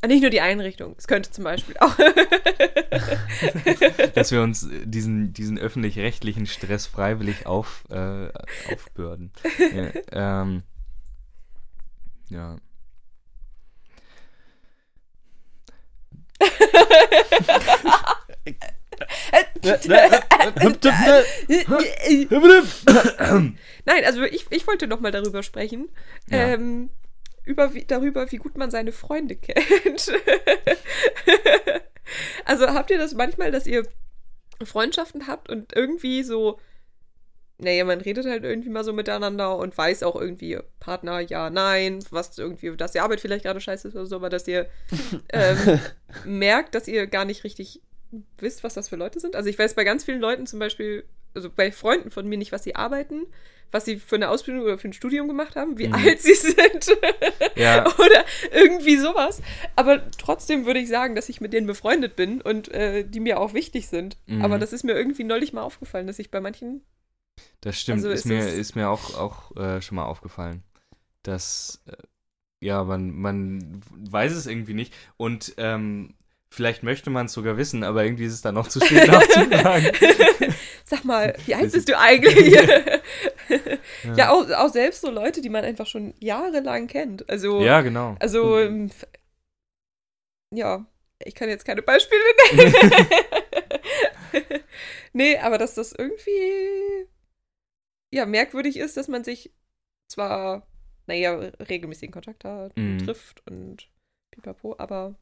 Ah, Nicht nur die Einrichtung. Es könnte zum Beispiel auch. Dass wir uns diesen, diesen öffentlich-rechtlichen Stress freiwillig auf, äh, aufbürden. Ja, ähm, ja. Nein, also ich, ich wollte noch mal darüber sprechen. Ja. Ähm, über wie, darüber, wie gut man seine Freunde kennt. also habt ihr das manchmal, dass ihr Freundschaften habt und irgendwie so, naja, man redet halt irgendwie mal so miteinander und weiß auch irgendwie, Partner, ja, nein, was irgendwie, dass die Arbeit vielleicht gerade scheiße ist oder so, aber dass ihr ähm, merkt, dass ihr gar nicht richtig wisst, was das für Leute sind. Also ich weiß bei ganz vielen Leuten zum Beispiel, also bei Freunden von mir nicht, was sie arbeiten, was sie für eine Ausbildung oder für ein Studium gemacht haben, wie Mhm. alt sie sind Ja. oder irgendwie sowas. Aber trotzdem würde ich sagen, dass ich mit denen befreundet bin und äh, die mir auch wichtig sind. Mhm. Aber das ist mir irgendwie neulich mal aufgefallen, dass ich bei manchen Das stimmt, Also ist, ist mir, ist mir auch, auch äh, schon mal aufgefallen. Dass, äh, ja, man, man weiß es irgendwie nicht. Und ähm, vielleicht möchte man es sogar wissen, aber irgendwie ist es dann noch zu spät nachzufragen. Sag mal, wie alt bist du eigentlich? ja, Ja. auch, auch selbst so Leute, die man einfach schon jahrelang kennt. Also, ja, genau. also f- ja, ich kann jetzt keine Beispiele nennen. nee, aber dass das irgendwie ja merkwürdig ist, dass man sich zwar, naja, regelmäßigen Kontakt hat Mhm. trifft und pipapo, aber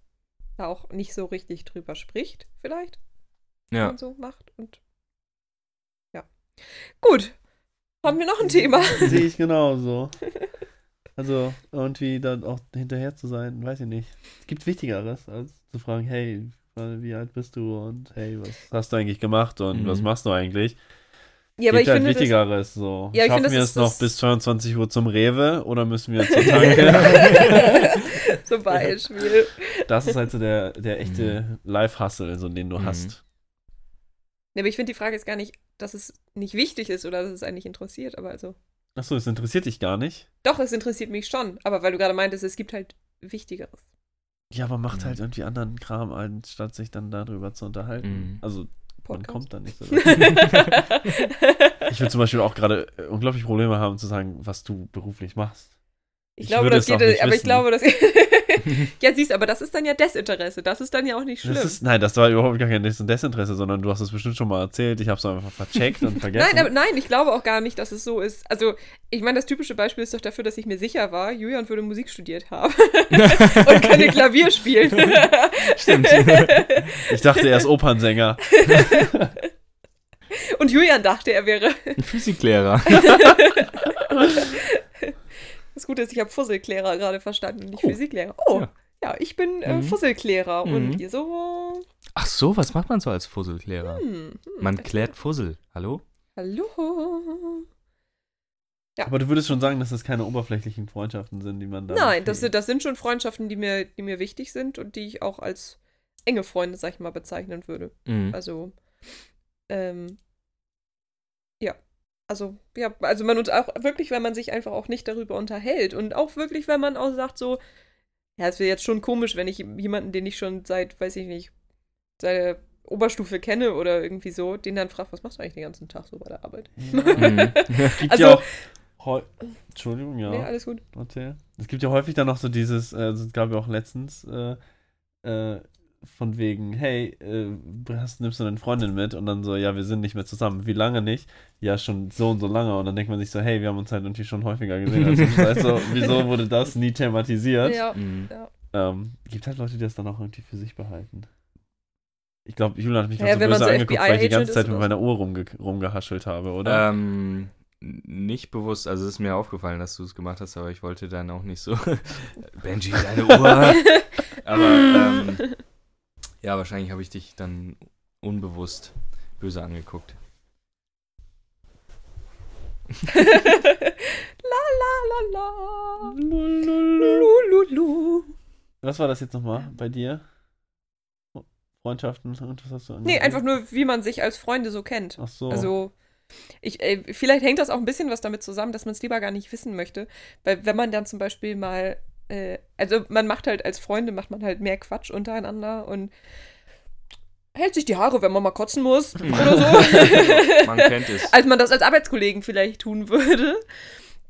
da auch nicht so richtig drüber spricht, vielleicht. Ja. und so macht. Und ja. Gut. Haben wir noch ein Thema? Sehe ich genauso. Also irgendwie dann auch hinterher zu sein, weiß ich nicht. Es gibt Wichtigeres, als zu fragen, hey, wie alt bist du und hey, was hast du eigentlich gemacht und Mhm. was machst du eigentlich? Ja, aber gibt ich halt finde, das, Wichtigeres so. Ja, ich Schaffen finde, das wir ist es noch bis 22 Uhr zum Rewe oder müssen wir zur Tanke? zum Beispiel. das ist halt so der, der echte Live-Hustle, so den du Mhm. hast. Nee, aber ich finde die Frage ist gar nicht, dass es nicht wichtig ist oder dass es einen nicht interessiert, aber also. Achso, es interessiert dich gar nicht. Doch, es interessiert mich schon, aber weil du gerade meintest, es gibt halt Wichtigeres. Ja, aber macht Ja. halt irgendwie anderen Kram, anstatt sich dann darüber zu unterhalten. Mhm. Also, man Podcast. kommt da nicht so. ich würde zum Beispiel auch gerade äh, unglaublich Probleme haben zu sagen, was du beruflich machst. Ich Ich glaube, das geht, aber ich wissen. glaube, das. ja, siehst, aber das ist dann ja Desinteresse. Das ist dann ja auch nicht schlimm. Das ist, nein, das war überhaupt gar kein Des- Desinteresse, sondern du hast es bestimmt schon mal erzählt. Ich habe es einfach vercheckt und vergessen. Nein, aber nein, ich glaube auch gar nicht, dass es so ist. Also, ich meine, das typische Beispiel ist doch dafür, dass ich mir sicher war, Julian würde Musik studiert haben und könnte Klavier spielen. Stimmt. ich dachte, er ist Opernsänger. und Julian dachte, er wäre. Ein Physiklehrer. Das Gute ist, ich habe Fusselklärer gerade verstanden, nicht Oh. Physiklehrer. Oh, ja, Ja. ich bin äh, Mhm. Fusselklärer Mhm. und ihr so. Ach so, was macht man so als Fusselklärer? Hm, hm, Man klärt Fussel. Hallo? Hallo. Aber du würdest schon sagen, dass das keine oberflächlichen Freundschaften sind, die man da. Nein, das, das sind schon Freundschaften, die mir, die mir wichtig sind und die ich auch als enge Freunde, sag ich mal, bezeichnen würde. Mhm. Also, ähm, ja. Also, ja, also man uns auch wirklich, wenn man sich einfach auch nicht darüber unterhält und auch wirklich, wenn man auch sagt, so, ja, es wäre jetzt schon komisch, wenn ich jemanden, den ich schon seit, weiß ich nicht, seit der Oberstufe kenne oder irgendwie so, den dann fragt, was machst du eigentlich den ganzen Tag so bei der Arbeit? Mhm. Es gibt Also- ja auch. Entschuldigung, ja. Nee, alles gut. Erzähl. Es gibt ja häufig dann noch so dieses, äh, es gab ja auch letztens, äh, äh, von wegen, hey, äh, hast, nimmst du deine Freundin mit? Und dann so, ja, wir sind nicht mehr zusammen. Wie lange nicht? Ja, schon so und so lange. Und dann denkt man sich so, hey, wir haben uns halt irgendwie schon häufiger gesehen. Also, also wieso wurde das nie thematisiert? Ja. Mhm. Ähm, gibt halt Leute, die das dann auch irgendwie für sich behalten. Ich glaube, Julian hat mich Ja, gerade so böse so angeguckt, weil ich die ganze Zeit mit meiner Uhr rumge rumgehaschelt habe, oder? Ähm, nicht bewusst, also es ist mir aufgefallen, dass du es gemacht hast, aber ich wollte dann auch nicht so. Benji, deine Uhr. aber ähm, ja, wahrscheinlich habe ich dich dann unbewusst böse angeguckt. la la la la. Lu, lu, lu. Was war das jetzt nochmal bei dir? Freundschaften und was hast du Nee, angegeben? einfach nur, wie man sich als Freunde so kennt. Ach so. Also, ich, äh, vielleicht hängt das auch ein bisschen was damit zusammen, dass man es lieber gar nicht wissen möchte. Weil wenn man dann zum Beispiel mal, äh, also man macht halt als Freunde, macht man halt mehr Quatsch untereinander und hält sich die Haare, wenn man mal kotzen muss oder so. Man kennt es. als man das als Arbeitskollegen vielleicht tun würde.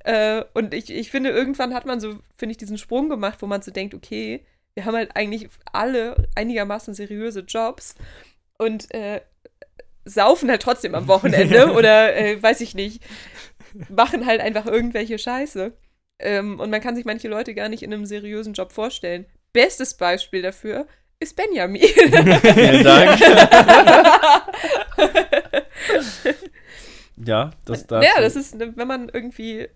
Äh, und ich, ich finde, irgendwann hat man so, finde ich, diesen Sprung gemacht, wo man so denkt, okay, wir haben halt eigentlich alle einigermaßen seriöse Jobs und äh, saufen halt trotzdem am Wochenende oder äh, weiß ich nicht, machen halt einfach irgendwelche Scheiße. Ähm, und man kann sich manche Leute gar nicht in einem seriösen Job vorstellen. Bestes Beispiel dafür ist Benjamin. Vielen Dank. ja, das darf. Ja, das ist, ne, wenn man irgendwie,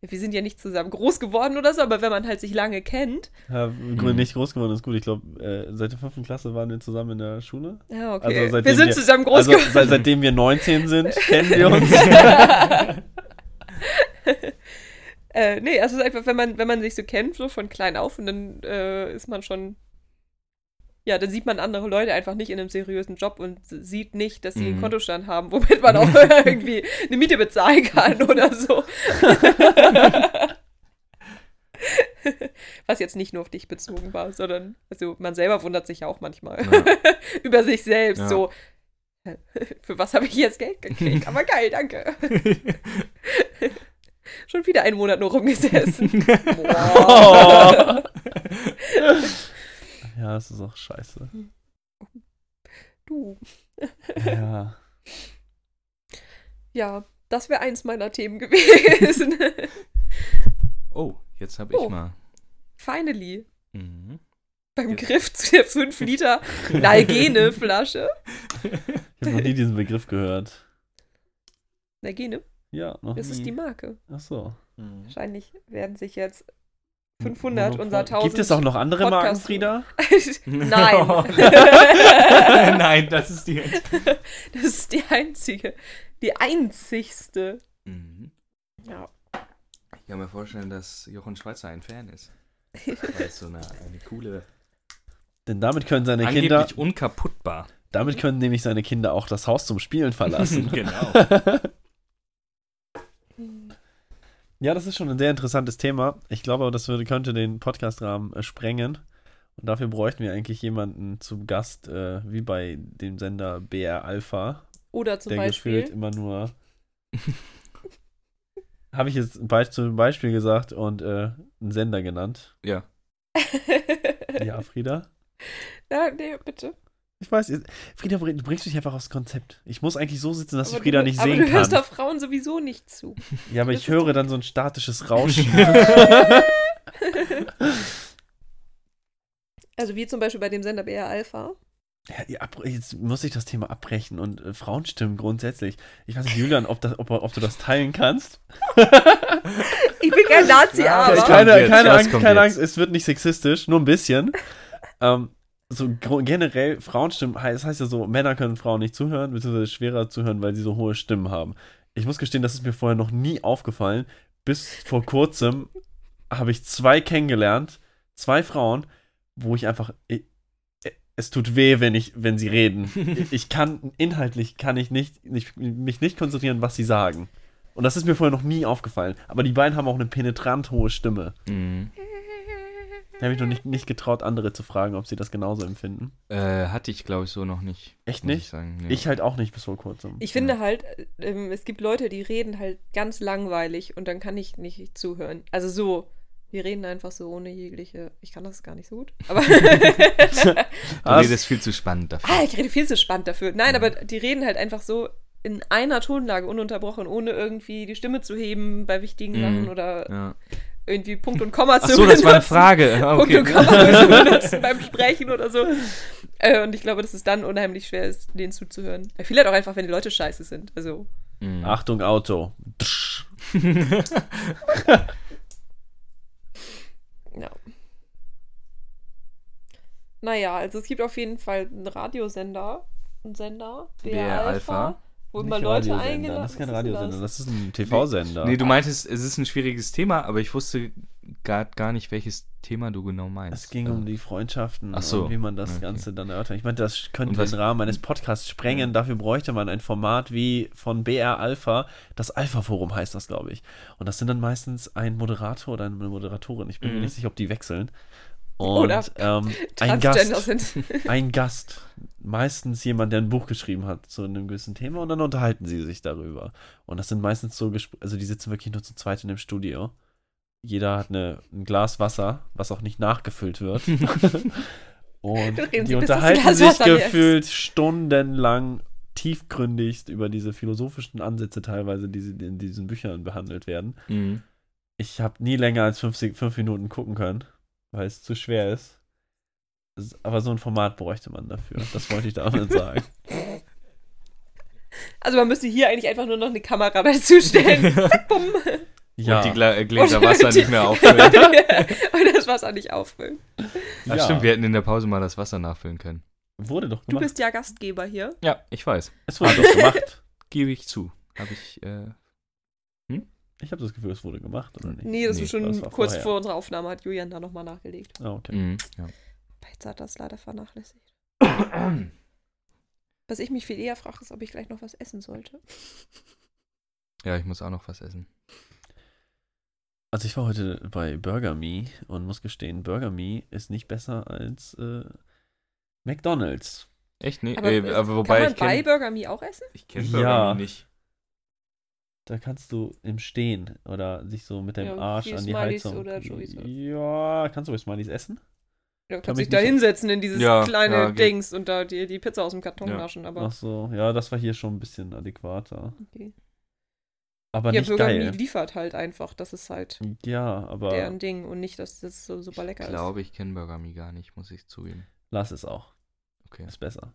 wir sind ja nicht zusammen groß geworden oder so, aber wenn man halt sich lange kennt. Ja, nicht groß geworden ist gut. Ich glaube, äh, seit der fünften Klasse waren wir zusammen in der Schule. Ja, okay. Also wir seitdem sind wir- zusammen groß also geworden. seit, seitdem wir 19 sind, kennen wir uns. Äh, nee, also es ist einfach, wenn man, wenn man sich so kennt, so von klein auf, und dann äh, ist man schon. Ja, dann sieht man andere Leute einfach nicht in einem seriösen Job und sieht nicht, dass sie einen Mhm. Kontostand haben, womit man auch irgendwie eine Miete bezahlen kann oder so. Was jetzt nicht nur auf dich bezogen war, sondern also man selber wundert sich ja auch manchmal Ja. über sich selbst. Ja. So, für was habe ich jetzt Geld gekriegt? Aber geil, danke. Schon wieder einen Monat nur rumgesessen. Boah. ja, das ist auch scheiße. Du. Ja. Ja, das wäre eins meiner Themen gewesen. Oh, jetzt habe ich Oh. mal. Finally. Mhm. Beim Jetzt- Griff zu der 5 Liter Nalgene-Flasche. Ich habe noch nie diesen Begriff gehört. Nalgene, Ja, noch das nie. ist die Marke. Ach so. Mhm. Wahrscheinlich werden sich jetzt 500 Monopol. unserer 1000. Gibt es auch noch andere Marken, Podcasts- Frieda? Nein. Nein, das ist die. Das ist die einzige. Die einzigste. Mhm. Ja. Ich kann mir vorstellen, dass Jochen Schweizer ein Fan ist. Weil es so eine, eine coole. Denn damit können seine Angeblich Kinder, unkaputtbar. damit können nämlich seine Kinder auch das Haus zum Spielen verlassen. genau. Ja, das ist schon ein sehr interessantes Thema. Ich glaube, das würde, könnte den Podcast-Rahmen äh, sprengen. Und dafür bräuchten wir eigentlich jemanden zum Gast, äh, wie bei dem Sender BR Alpha, Oder zum der Beispiel. gefühlt immer nur. Habe ich jetzt Be zum Beispiel gesagt und äh, einen Sender genannt. Ja. Ja, Frieda? ja, nee, bitte. Ich weiß, Frieda, du bringst mich einfach aufs Konzept. Ich muss eigentlich so sitzen, dass Aber ich Frieda du, nicht aber sehen du hörst kann. doch Frauen sowieso nicht zu. Ja, aber das ich höre dann so ein statisches Rauschen. Also wie zum Beispiel bei dem Sender BR Alpha. Ja, jetzt muss ich das Thema abbrechen und äh, Frauenstimmen grundsätzlich. Ich weiß nicht, Julian, ob, das, ob, ob du das teilen kannst. Ich bin kein Nazi, Ja, aber. keine keine, Angst, keine jetzt? Angst, es wird nicht sexistisch, nur ein bisschen. ähm, so generell, Frauenstimmen, das heißt ja so, Männer können Frauen nicht zuhören, beziehungsweise schwerer zuhören, weil sie so hohe Stimmen haben. Ich muss gestehen, das ist mir vorher noch nie aufgefallen, bis vor kurzem habe ich zwei kennengelernt, zwei Frauen, wo ich einfach, ich, es tut weh, wenn ich, wenn sie reden. Ich kann, inhaltlich kann ich nicht, nicht, mich nicht konzentrieren, was sie sagen. Und das ist mir vorher noch nie aufgefallen. Aber die beiden haben auch eine penetrant hohe Stimme. Mhm. Da habe ich noch nicht, nicht getraut, andere zu fragen, ob sie das genauso empfinden. Äh, hatte ich, glaube ich, so noch nicht. Echt nicht? Ich, sagen. Nee. Ich halt auch nicht bis vor kurzem. Ich finde halt, äh, ähm, es gibt Leute, die reden halt ganz langweilig und dann kann ich nicht zuhören. Also so, die reden einfach so ohne jegliche. Ich kann das gar nicht so gut. Aber du redest viel zu spannend dafür. ah, ich rede viel zu spannend dafür. Nein, aber die reden halt einfach so in einer Tonlage ununterbrochen, ohne irgendwie die Stimme zu heben bei wichtigen Mhm. Sachen oder Ja. Irgendwie Punkt und Komma Ach zu so, das war eine benutzen. Frage. Ah, Punkt Okay. und Komma zu benutzen beim Sprechen oder so. Äh, und ich glaube, dass es dann unheimlich schwer ist, denen zuzuhören. Ja, Vielleicht auch einfach, wenn die Leute scheiße sind. Also, Mhm. Achtung, Auto. Ja. Naja, also es gibt auf jeden Fall einen Radiosender, einen Sender, BR, BR Alpha, Alpha. Wo Nicht immer Leute eingeladen Das ist kein Radiosender, das ist ein TV-Sender. Nee, du meintest, es ist ein schwieriges Thema, aber ich wusste gar, gar nicht, welches Thema du genau meinst. Es ging Also, um die Freundschaften Ach so. und wie man das Okay. Ganze dann erörtert. Ich meinte, das könnte was- den Rahmen eines Podcasts sprengen. Dafür bräuchte man ein Format wie von BR Alpha. Das Alpha-Forum heißt das, glaube ich. Und das sind dann meistens ein Moderator oder eine Moderatorin. Ich bin mir Mhm. nicht sicher, ob die wechseln. Oder Und ähm, ein Gast, sind. ein Gast, meistens jemand, der ein Buch geschrieben hat zu einem gewissen Thema und dann unterhalten sie sich darüber. Und das sind meistens so, Gespr also die sitzen wirklich nur zu zweit in dem Studio. Jeder hat eine, ein Glas Wasser, was auch nicht nachgefüllt wird. und die unterhalten sich leer ist. gefühlt stundenlang tiefgründigst über diese philosophischen Ansätze teilweise, die sie in diesen Büchern behandelt werden. Mhm. Ich habe nie länger als fünf, fünf Minuten gucken können, weil es zu schwer ist. Aber so ein Format bräuchte man dafür. Das wollte ich damit sagen. Also man müsste hier eigentlich einfach nur noch eine Kamera dazu stellen. Zack, bumm. Ja, Und die Gla äh, Gläser Und Wasser die- nicht mehr auffüllen. Und das Wasser nicht auffüllen. Ach ja. stimmt, wir hätten in der Pause mal das Wasser nachfüllen können. wurde doch Du gemacht. bist ja Gastgeber hier. Ja, ich weiß. es wurde doch gemacht. Gebe ich zu. Habe ich, äh, Ich habe das Gefühl, es wurde gemacht, oder nicht? Nee, das Nee, ist schon das war kurz vorher. vor unserer Aufnahme, hat Julian da nochmal nachgelegt. Ah, okay. mhm, ja. Jetzt hat das leider vernachlässigt. Was ich mich viel eher frage, ist, ob ich gleich noch was essen sollte. ja, ich muss auch noch was essen. Also ich war heute bei Burger Me und muss gestehen, Burger Me ist nicht besser als äh, McDonald's. Echt? Nee, Aber, äh, aber wobei kann man ich bei kenne Burger Me auch essen? ich kenn Ja. Burger Me nicht. Da kannst du im Stehen oder sich so mit dem Ja, Arsch an die Smileys Heizung. oder. Ja, kannst du bei Smileys essen? Ja, Kann kannst mich dich da hinsetzen in dieses Ja, kleine ja. Dings und da die, die Pizza aus dem Karton Ja. naschen. Aber Ach so, ja, das war hier schon ein bisschen adäquater. okay. Aber ja, nicht Burger Me geil. liefert halt einfach. Das ist halt Ja, aber deren Ding und nicht, dass das so super lecker Ich glaube, ich kenne Burger Me gar nicht, muss ich zugeben. lass es auch. Okay. Ist besser.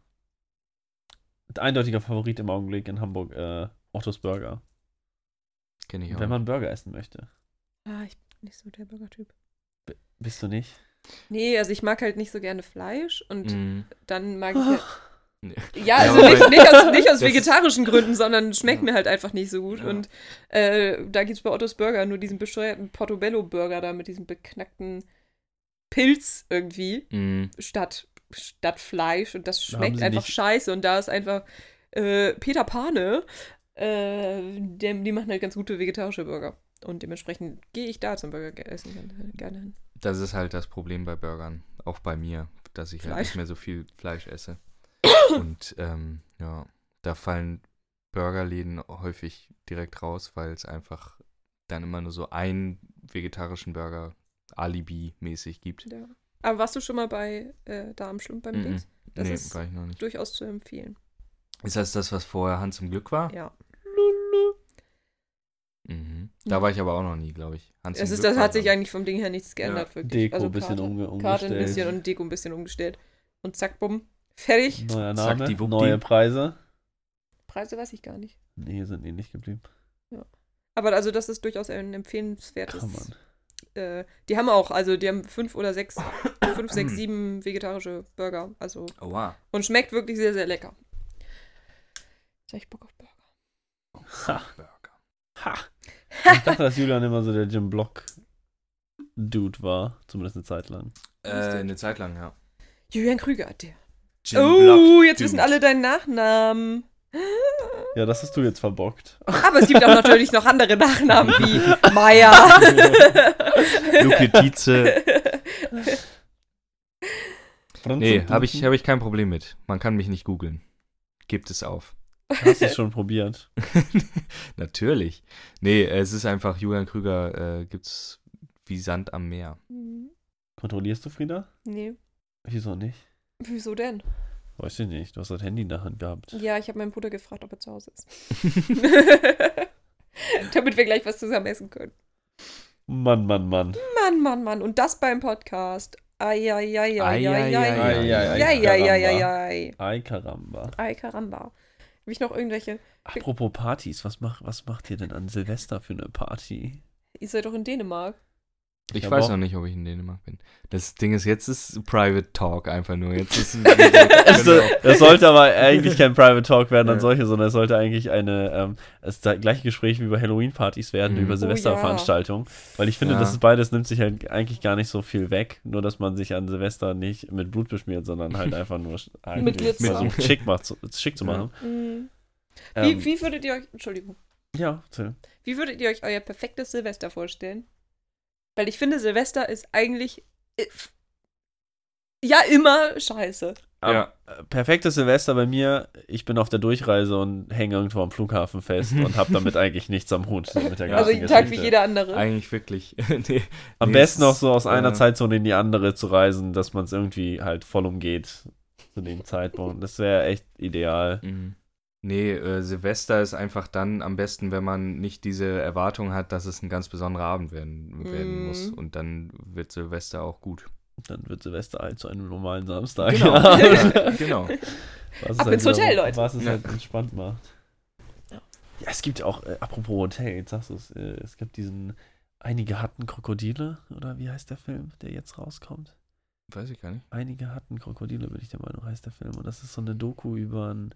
Eindeutiger Favorit im Augenblick in Hamburg, äh, Ottos Burger. Kenne ich auch. Wenn man Burger essen möchte. Ah, ich bin nicht so der Burger-Typ. Bist du nicht? Nee, also ich mag halt nicht so gerne Fleisch und Mhm. dann mag ich halt Nee. Ja, also nicht, nicht aus, nicht aus vegetarischen Gründen, sondern schmeckt Ja. mir halt einfach nicht so gut. Ja. Und äh, da gibt es bei Ottos Burger nur diesen bescheuerten Portobello-Burger da mit diesem beknackten Pilz irgendwie Mhm. statt, statt Fleisch. Und das schmeckt einfach nicht- scheiße. Und da ist einfach äh, Peter Pane, äh, dem, die machen halt ganz gute vegetarische Burger. Und dementsprechend gehe ich da zum Burger ge- essen gerne- hin. Das ist halt das Problem bei Burgern. Auch bei mir, dass ich halt Fleisch. nicht mehr so viel Fleisch esse. Und ähm, ja, da fallen Burgerläden häufig direkt raus, weil es einfach dann immer nur so einen vegetarischen Burger Alibi-mäßig gibt. Ja. Aber warst du schon mal bei äh, da am Schlumpf beim Mhm. Dings? Das nee, ist war ich noch nicht. durchaus zu empfehlen. Ist das das, was vorher Hans im Glück war? Ja. Ja. Da war ich aber auch noch nie, glaube ich. Hans Es ist, das hat sich dann- eigentlich vom Ding her nichts geändert, wirklich. Deko ein bisschen umge Karte ein umgestellt. bisschen und Deko ein bisschen umgestellt. Und zack, bumm, fertig. Neuer Zack, Name, die Wuppdi. neue Preise. Preise weiß ich gar nicht. Nee, sind ähnlich geblieben. Aber also das ist durchaus ein empfehlenswertes. Kann man. Äh, die haben auch, also die haben fünf oder sechs, fünf, sechs, sieben vegetarische Burger. Also Oha. und schmeckt wirklich sehr, sehr lecker. Jetzt hab ich Bock auf Burger. Ha, Burger. Ha. Ich dachte, dass Julian immer so der Jim Block Dude war, zumindest eine Zeit lang. Äh, eine Zeit lang, ja. Julian Krüger, der. Jim Oh, Block, jetzt wissen alle deinen Nachnamen. Ja, das hast du jetzt verbockt. Aber es gibt auch natürlich noch andere Nachnamen wie Meier. Luke Tietze. Nee, habe ich, hab ich kein Problem mit. Man kann mich nicht googeln. Gibt es auf. Hast du es schon probiert? Natürlich. Nee, es ist einfach, Julian Krüger äh, gibt's wie Sand am Meer. Kontrollierst du, Frieda? nee, Wieso nicht? wieso denn? Weiß ich nicht. Du hast das Handy in der Hand gehabt. Ja, ich habe meinen Bruder gefragt, ob er zu Hause ist. Damit wir gleich was zusammen essen können. Mann, Mann, Mann. Mann, Mann, Mann. Und das beim Podcast. Eieieiei. Eieieiei. Eieieiei. Ei, Karamba. Ei, Karamba. Habe ich noch irgendwelche? Apropos Partys, was, mach, was macht ihr denn an Silvester für eine Party? Ihr seid doch in Dänemark. Ich hab weiß auch- noch nicht, ob ich in Dänemark bin. Das Ding ist, jetzt ist Private Talk einfach nur. Jetzt ist Also, das sollte aber eigentlich kein Private Talk werden an Ja. solche, sondern es sollte eigentlich eine, ähm, das gleiche Gespräch wie bei Halloween-Partys werden Mhm. über Oh, Silvesterveranstaltungen. Weil ich finde, Ja. das ist beides nimmt sich halt eigentlich gar nicht so viel weg. Nur, dass man sich an Silvester nicht mit Blut beschmiert, sondern halt einfach nur Mit versucht, schick, macht, zu- schick zu Ja. machen. Mhm. Wie, Ähm, wie würdet ihr euch, Entschuldigung, ja, erzähl. wie würdet ihr euch euer perfektes Silvester vorstellen? Weil ich finde, Silvester ist eigentlich äh, ja immer scheiße. Ja. Äh, Perfektes Silvester bei mir. Ich bin auf der Durchreise und hänge irgendwo am Flughafen fest und habe damit eigentlich nichts am Hut. So mit der Also jeden Tag wie jeder andere. Eigentlich wirklich. nee, Am nee, besten es- auch so aus einer ja. Zeitzone in die andere zu reisen, dass man es irgendwie halt voll umgeht zu dem Zeitpunkt. Das wäre echt ideal. Mhm. Nee, äh, Silvester ist einfach dann am besten, wenn man nicht diese Erwartung hat, dass es ein ganz besonderer Abend werden, werden Mhm. muss. Und dann wird Silvester auch gut. Dann wird Silvester halt zu einem normalen Samstag. Genau. Ja. genau. Was es Ab halt ins Hotel, wieder- Leute. Was es Ja. halt entspannt macht. Ja. Ja, es gibt ja auch, äh, apropos Hotel, jetzt sagst du es, äh, es gibt diesen Einige hatten Krokodile, oder wie heißt der Film, der jetzt rauskommt? Weiß ich gar nicht. Einige hatten Krokodile, bin ich der Meinung, heißt der Film. Und das ist so eine Doku über einen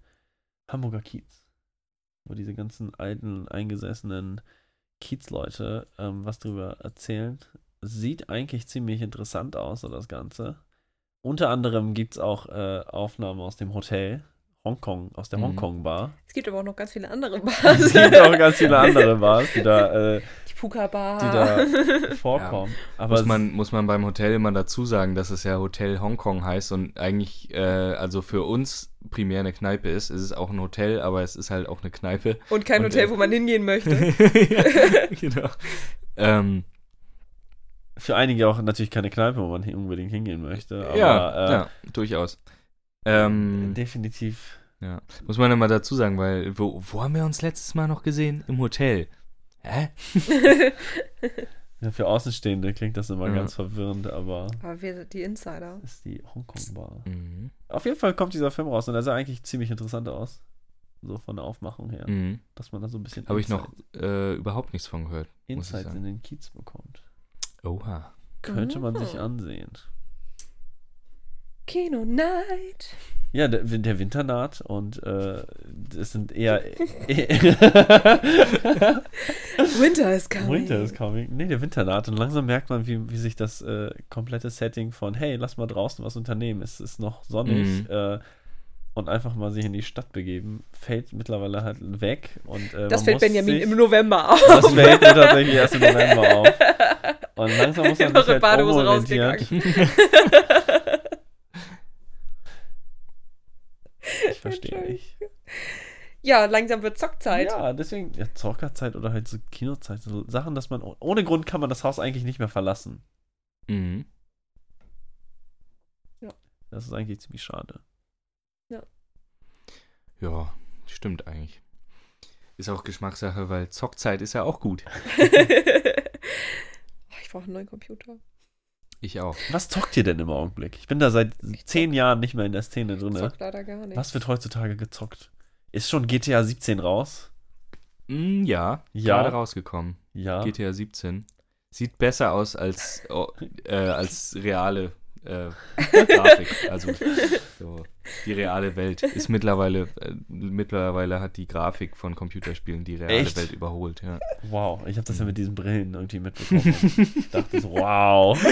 Hamburger Kiez. Wo diese ganzen alten, eingesessenen Kiezleute ähm, was drüber erzählen. Sieht eigentlich ziemlich interessant aus, so das Ganze. Unter anderem gibt es auch äh, Aufnahmen aus dem Hotel, Hongkong, aus der Mhm. Hongkong-Bar. Es gibt aber auch noch ganz viele andere Es Bars. gibt auch ganz viele andere Bars, die da, äh, Die Puka-Bar. die da vorkommen. Aber muss, es- man, muss man beim Hotel immer dazu sagen, dass es ja Hotel Hongkong heißt und eigentlich, äh, also für uns primär eine Kneipe ist. Es ist auch ein Hotel, aber es ist halt auch eine Kneipe. Und kein Und, Hotel, äh, wo man hingehen möchte. ja, genau. Ähm, für einige auch natürlich keine Kneipe, wo man unbedingt hingehen möchte. Aber, ja, äh, ja, durchaus. Ähm, definitiv. ja. Muss man immer dazu sagen, weil, wo, wo haben wir uns letztes Mal noch gesehen? Im Hotel. Hä? Ja, für Außenstehende klingt das immer Ja. ganz verwirrend, aber aber wir sind die Insider. das ist die Hongkong-Bar. Mhm. Auf jeden Fall kommt dieser Film raus und er sah eigentlich ziemlich interessant aus. So von der Aufmachung her. Mhm. Dass man da so ein bisschen Habe ich noch äh, überhaupt nichts von gehört. Insights in den Kiez bekommt. Oha. Könnte man sich Mhm. ansehen. Kino Night. Ja, der, der Winter naht und äh, es sind eher. Winter is coming. Winter is coming. Nee, der Winter naht und langsam merkt man, wie, wie sich das äh, komplette Setting von, hey, lass mal draußen was unternehmen, es ist noch sonnig Mhm. äh, und einfach mal sich in die Stadt begeben, fällt mittlerweile halt weg. Und, äh, Das fällt Benjamin sich, im November auf. Das fällt mir tatsächlich erst im November auf. Und langsam muss man sich halt Badehose umorientieren. rausgegangen. Ich verstehe nicht. Ja, langsam wird Zockzeit. Ja, deswegen, ja, Zockerzeit oder halt so Kinozeit, so Sachen, dass man, ohne Grund kann man das Haus eigentlich nicht mehr verlassen. Mhm. Das ist eigentlich ziemlich schade. Ja, stimmt eigentlich. Ist auch Geschmackssache, weil Zockzeit ist ja auch gut. ich brauche einen neuen Computer. Ich auch. Was zockt ihr denn im Augenblick? Ich bin da seit zehn Jahren nicht mehr in der Szene drin. Zock leider gar nicht. Was wird heutzutage gezockt? Ist schon GTA 17 raus? Mm, ja, Ja. gerade rausgekommen. Ja. GTA 17. Sieht besser aus als, oh, äh, als reale äh, Grafik. Also so, die reale Welt ist mittlerweile, äh, mittlerweile hat die Grafik von Computerspielen die reale Echt? Welt überholt. Ja. Wow, ich habe das ja mit diesen Brillen irgendwie mitbekommen. ich dachte so, wow.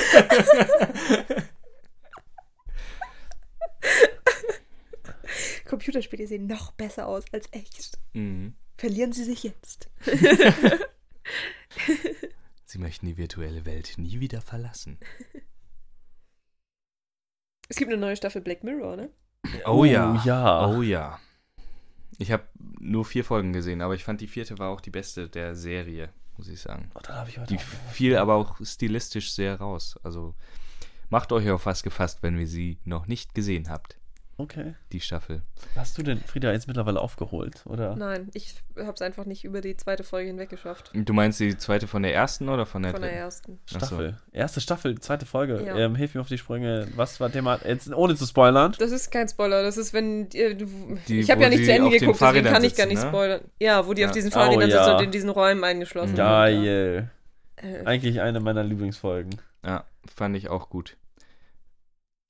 Computerspiele sehen noch besser aus als echt. Mhm. Verlieren sie sich jetzt. Sie möchten die virtuelle Welt nie wieder verlassen. Es gibt eine neue Staffel Black Mirror, ne? Oh ja. ja. Oh ja. Ich habe nur vier Folgen gesehen, aber ich fand die vierte war auch die beste der Serie, muss ich sagen. Oh, da habe ich heute Die fiel aber auch stilistisch sehr raus. Also macht euch auf was gefasst, wenn ihr sie noch nicht gesehen habt, Okay. die Staffel. Hast du denn Frieda jetzt mittlerweile aufgeholt, oder? Nein, ich habe es einfach nicht über die zweite Folge hinweg geschafft. Du meinst die zweite von der ersten oder von der Von der dritten? ersten. Ach so. Staffel. Erste Staffel, zweite Folge. Ja. Ähm, hilf mir auf die Sprünge. Was war Thema? Jetzt ohne zu spoilern. Das ist kein Spoiler, das ist, wenn äh, du, Die, ich habe ja nicht zu Ende auf geguckt, deswegen kann ich gar nicht sitzen, ne? spoilern. Ja, wo die auf Ja. diesen Oh, Fahrrädern sitzen ja. und in diesen Räumen eingeschlossen sind. Geil. Äh, Eigentlich eine meiner Lieblingsfolgen. Ja, fand ich auch gut.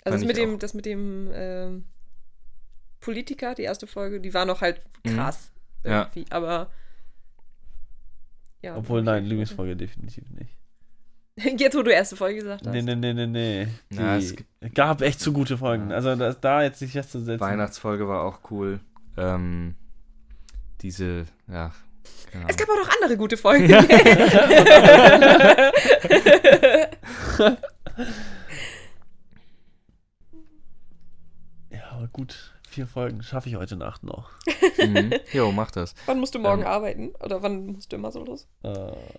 Also das mit dem, das mit dem ähm, Politiker, die erste Folge, die war noch halt Mhm. krass. Ja. Irgendwie, aber. Ja, Obwohl, nein, Lieblingsfolge definitiv nicht. Jetzt, wo du erste Folge gesagt hast. Nee, nee, nee, nee, nee. Ja, Die es gab echt zu gute Folgen. Ja. Also das, da jetzt sich festzusetzen. Weihnachtsfolge war auch cool. Ähm, diese, ja, keine Es gab auch noch andere gute Folgen. Ja, aber gut. Vier Folgen schaffe ich heute Nacht noch. Mhm. Jo, mach das. wann musst du morgen Ähm. arbeiten? Oder wann musst du immer so los? Äh,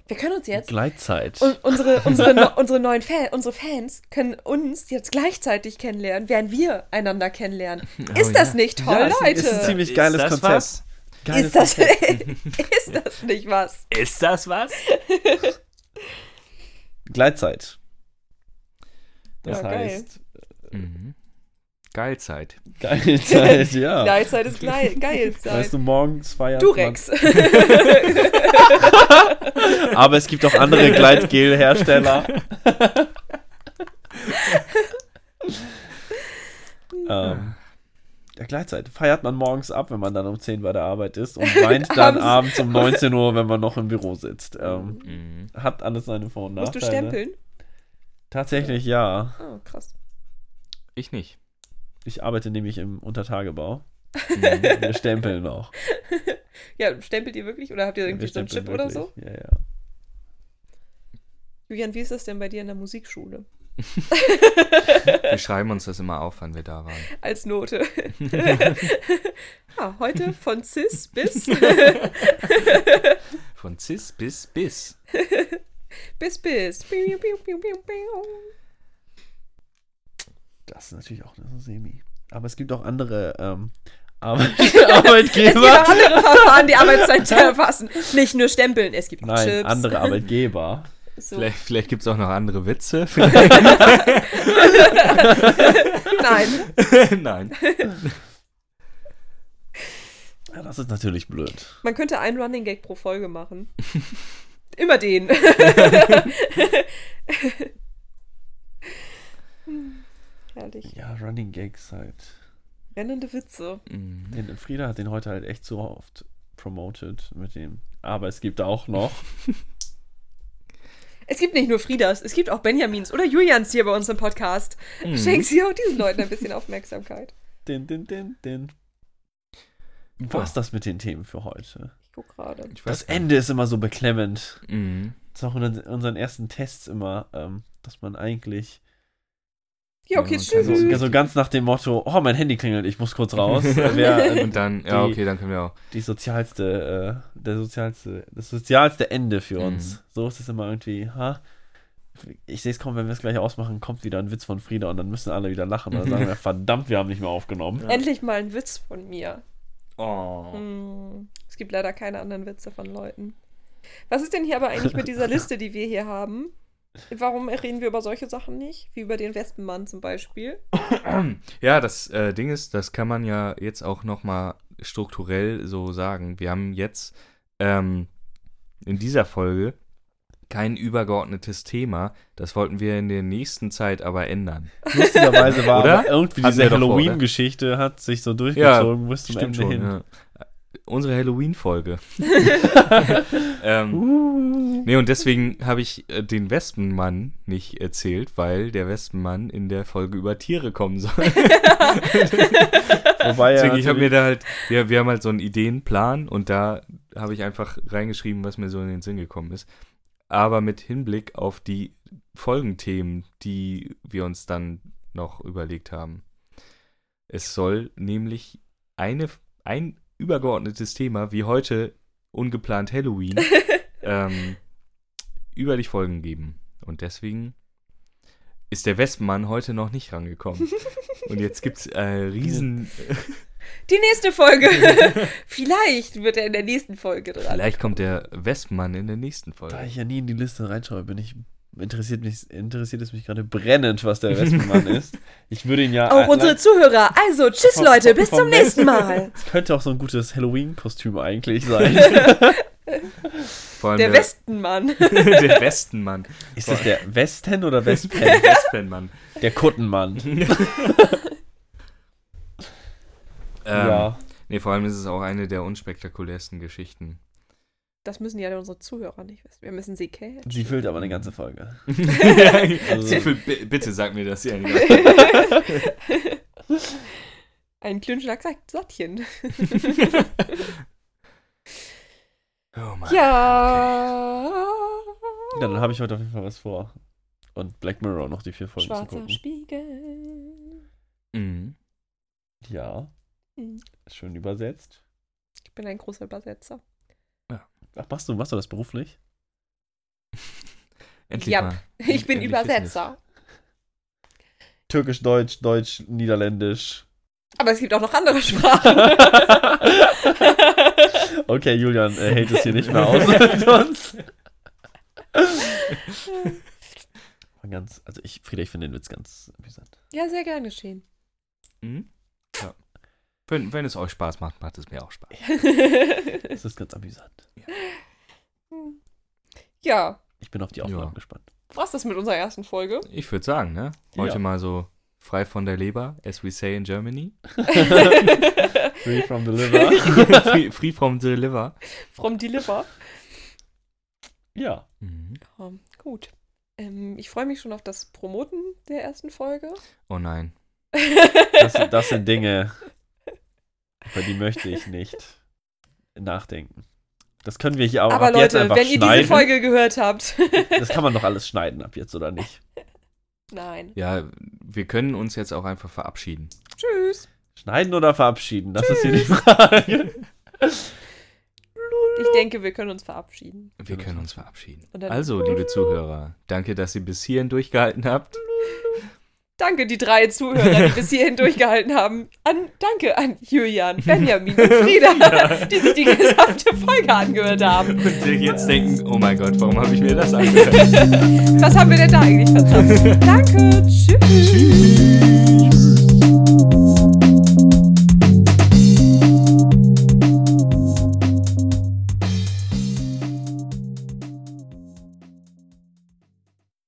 Wir können uns jetzt. Gleitzeit. Und unsere, unsere, unsere neuen Fan, unsere Fans können uns jetzt gleichzeitig kennenlernen, während wir einander kennenlernen. Ist Oh, das ja. nicht toll, Ja, ist Leute? ist ein ziemlich geiles das Konzept. Was? Geiles ist, das, Konzept. ist das nicht was? Ist das was? Gleitzeit. Das Ja, geil. heißt, Mhm. Geilzeit. Geilzeit, ja. Gleitzeit ist geil, Geilzeit. Weißt du, morgens feiert Durex. man. Aber es gibt auch andere Gleitgel-Hersteller. ähm, ja, Gleitzeit. Feiert man morgens ab, wenn man dann um 10 bei der Arbeit ist und weint dann Abends. um 19 Uhr, wenn man noch im Büro sitzt. Ähm, Mhm. hat alles seine Vor- und Musst Nachteile. du stempeln? Tatsächlich ja. Oh, krass. Ich nicht. Ich arbeite nämlich im Untertagebau. Mhm. Wir stempeln noch. Ja, stempelt ihr wirklich? Oder habt ihr irgendwie Wir so einen Chip stempeln oder so? wirklich. Ja, ja. Julian, wie ist das denn bei dir in der Musikschule? Wir schreiben uns das immer auf, wann wir da waren. Als Note. ah, heute von Cis bis Von Cis bis bis. bis bis. Piu, piu, piu, piu, piu. Das ist natürlich auch eine Semi. Aber es gibt auch andere ähm, Arbeit Es gibt auch Arbeitgeber. andere Verfahren, die Arbeitszeit zu erfassen. Nicht nur stempeln, es gibt auch Nein, Chips. andere Arbeitgeber. So. Vielleicht, vielleicht gibt es auch noch andere Witze. Nein, Nein. Ja, das ist natürlich blöd. man könnte einen Running Gag pro Folge machen. Immer den. Herrlich. Ja, Running Gags halt. Rennende Witze. Mhm. Den, Frieda hat den heute halt echt so oft promoted mit dem. Aber es gibt auch noch. Es gibt nicht nur Friedas, es gibt auch Benjamins oder Julians hier bei uns im Podcast. Mhm. Schenk sie auch diesen Leuten ein bisschen Aufmerksamkeit. Den, den, den, den. Was das mit den Themen für heute? Ich guck gerade. Das Ende ist immer so beklemmend. Mhm. Das ist auch in unseren- unseren ersten Tests immer, ähm, dass man eigentlich Ja, okay, kann tschüss. so, so ganz nach dem Motto, oh, mein Handy klingelt, ich muss kurz raus, wäre Und dann, ja, Die- okay, dann können wir auch. die sozialste, äh, der sozialste, das sozialste Ende für uns. Mhm. So ist es immer irgendwie, ha? Ich sehe es kaum, wenn wir es gleich ausmachen, kommt wieder ein Witz von Frieda und dann müssen alle wieder lachen. Und dann sagen wir, verdammt, wir haben nicht mehr aufgenommen. Endlich mal ein Witz von mir. Oh. Hm, es gibt leider keine anderen Witze von Leuten. Was ist denn hier aber eigentlich mit dieser Liste, die wir hier haben? Warum reden wir über solche Sachen nicht? Wie über den Wespenmann zum Beispiel. Ja, das äh, Ding ist, das kann man ja jetzt auch nochmal strukturell so sagen. Wir haben jetzt ähm, in dieser Folge kein übergeordnetes Thema. Das wollten wir in der nächsten Zeit aber ändern. Lustigerweise war Oder? aber irgendwie Hatten diese? Halloween-Geschichte hat sich so durchgezogen bis zum Ende hin. ja. Unsere Halloween-Folge. ähm, Uh. nee, und deswegen habe ich äh, den Wespenmann nicht erzählt, weil der Wespenmann in der Folge über Tiere kommen soll. Wobei ja Deswegen, ich habe mir da halt, wir, wir haben halt so einen Ideenplan und da habe ich einfach reingeschrieben, was mir so in den Sinn gekommen ist. Aber mit Hinblick auf die Folgenthemen, die wir uns dann noch überlegt haben. Es soll nämlich eine, ein übergeordnetes Thema, wie heute ungeplant Halloween, ähm, über die Folgen geben. Und deswegen ist der Wespenmann heute noch nicht rangekommen. Und jetzt gibt es äh, riesen... Die nächste Folge. Vielleicht wird er in der nächsten Folge dran. Vielleicht kommt der Wespenmann in der nächsten Da Folge. ich ja nie in die Liste reinschaue, bin ich interessiert mich interessiert es mich gerade brennend, was der Wespenmann ist. Ich würde ihn ja Auch unsere Zuhörer. Also, tschüss Vom- Leute, bis zum nächsten Mal. Es könnte auch so ein gutes Halloween-Kostüm eigentlich sein. Der Westenmann. der Westenmann. ist das der Westen oder Wespen? Der Wespenmann. der Kuttenmann. Ähm, ja. Nee, vor allem ist es auch eine der unspektakulärsten Geschichten. Das müssen ja unsere Zuhörer nicht wissen. Wir müssen sie kennen. Sie füllt aber eine ganze Folge. also, Also- bi- bitte sag mir das nicht. Ein Klünschnack sagt Sattchen. Oh Mann. Ja. Ja, dann habe ich heute auf jeden Fall was vor. Und Black Mirror noch die vier Folgen zu Schwarzer gucken. Spiegel. Mhm. Ja, Hm. schön übersetzt. Ich bin ein großer Übersetzer. Ach, machst du, machst du das beruflich? Endlich Ja, mal. Ich bin Endlich. Übersetzer. Türkisch, Deutsch, Deutsch, Niederländisch. Aber es gibt auch noch andere Sprachen. Okay, Julian äh, hält es hier nicht mehr aus mit uns. War ganz, also ich, Frieda, ich finde den Witz ganz amüsant. ja, sehr gern geschehen. Mhm. Ja. Wenn, wenn es euch Spaß macht, macht es mir auch Spaß. Es ist ganz amüsant. ja, Ich bin auf die Aufnahmen Ja. gespannt. was das mit unserer ersten Folge? Ich würde sagen, ne? Heute Ja. mal so frei von der Leber, as we say in Germany. Free from the liver. free, free from the liver. From Deliver. ja. Mhm. Ja, gut. Ähm, ich freue mich schon auf das Promoten der ersten Folge. Oh nein. Das, das sind Dinge, über die möchte ich nicht nachdenken. Das können wir hier auch Aber ab jetzt Leute, einfach wenn ihr schneiden. diese Folge gehört habt. Das kann man doch alles schneiden ab jetzt, oder nicht? Nein. Ja, wir können uns jetzt auch einfach verabschieden. Tschüss. Schneiden oder verabschieden? Das ist hier die Frage. Ich denke, wir können uns verabschieden. Wir können uns verabschieden. Also, liebe Zuhörer, danke, dass ihr bis hierhin durchgehalten habt. Danke, die drei Zuhörer, die bis hierhin durchgehalten haben. An, danke an Julian, Benjamin und Frieda, die sich die gesamte Folge angehört haben. Und die jetzt denken, oh mein Gott, warum habe ich mir das angehört? Was haben wir denn da eigentlich vertan? Danke, tschüss. Tschüss.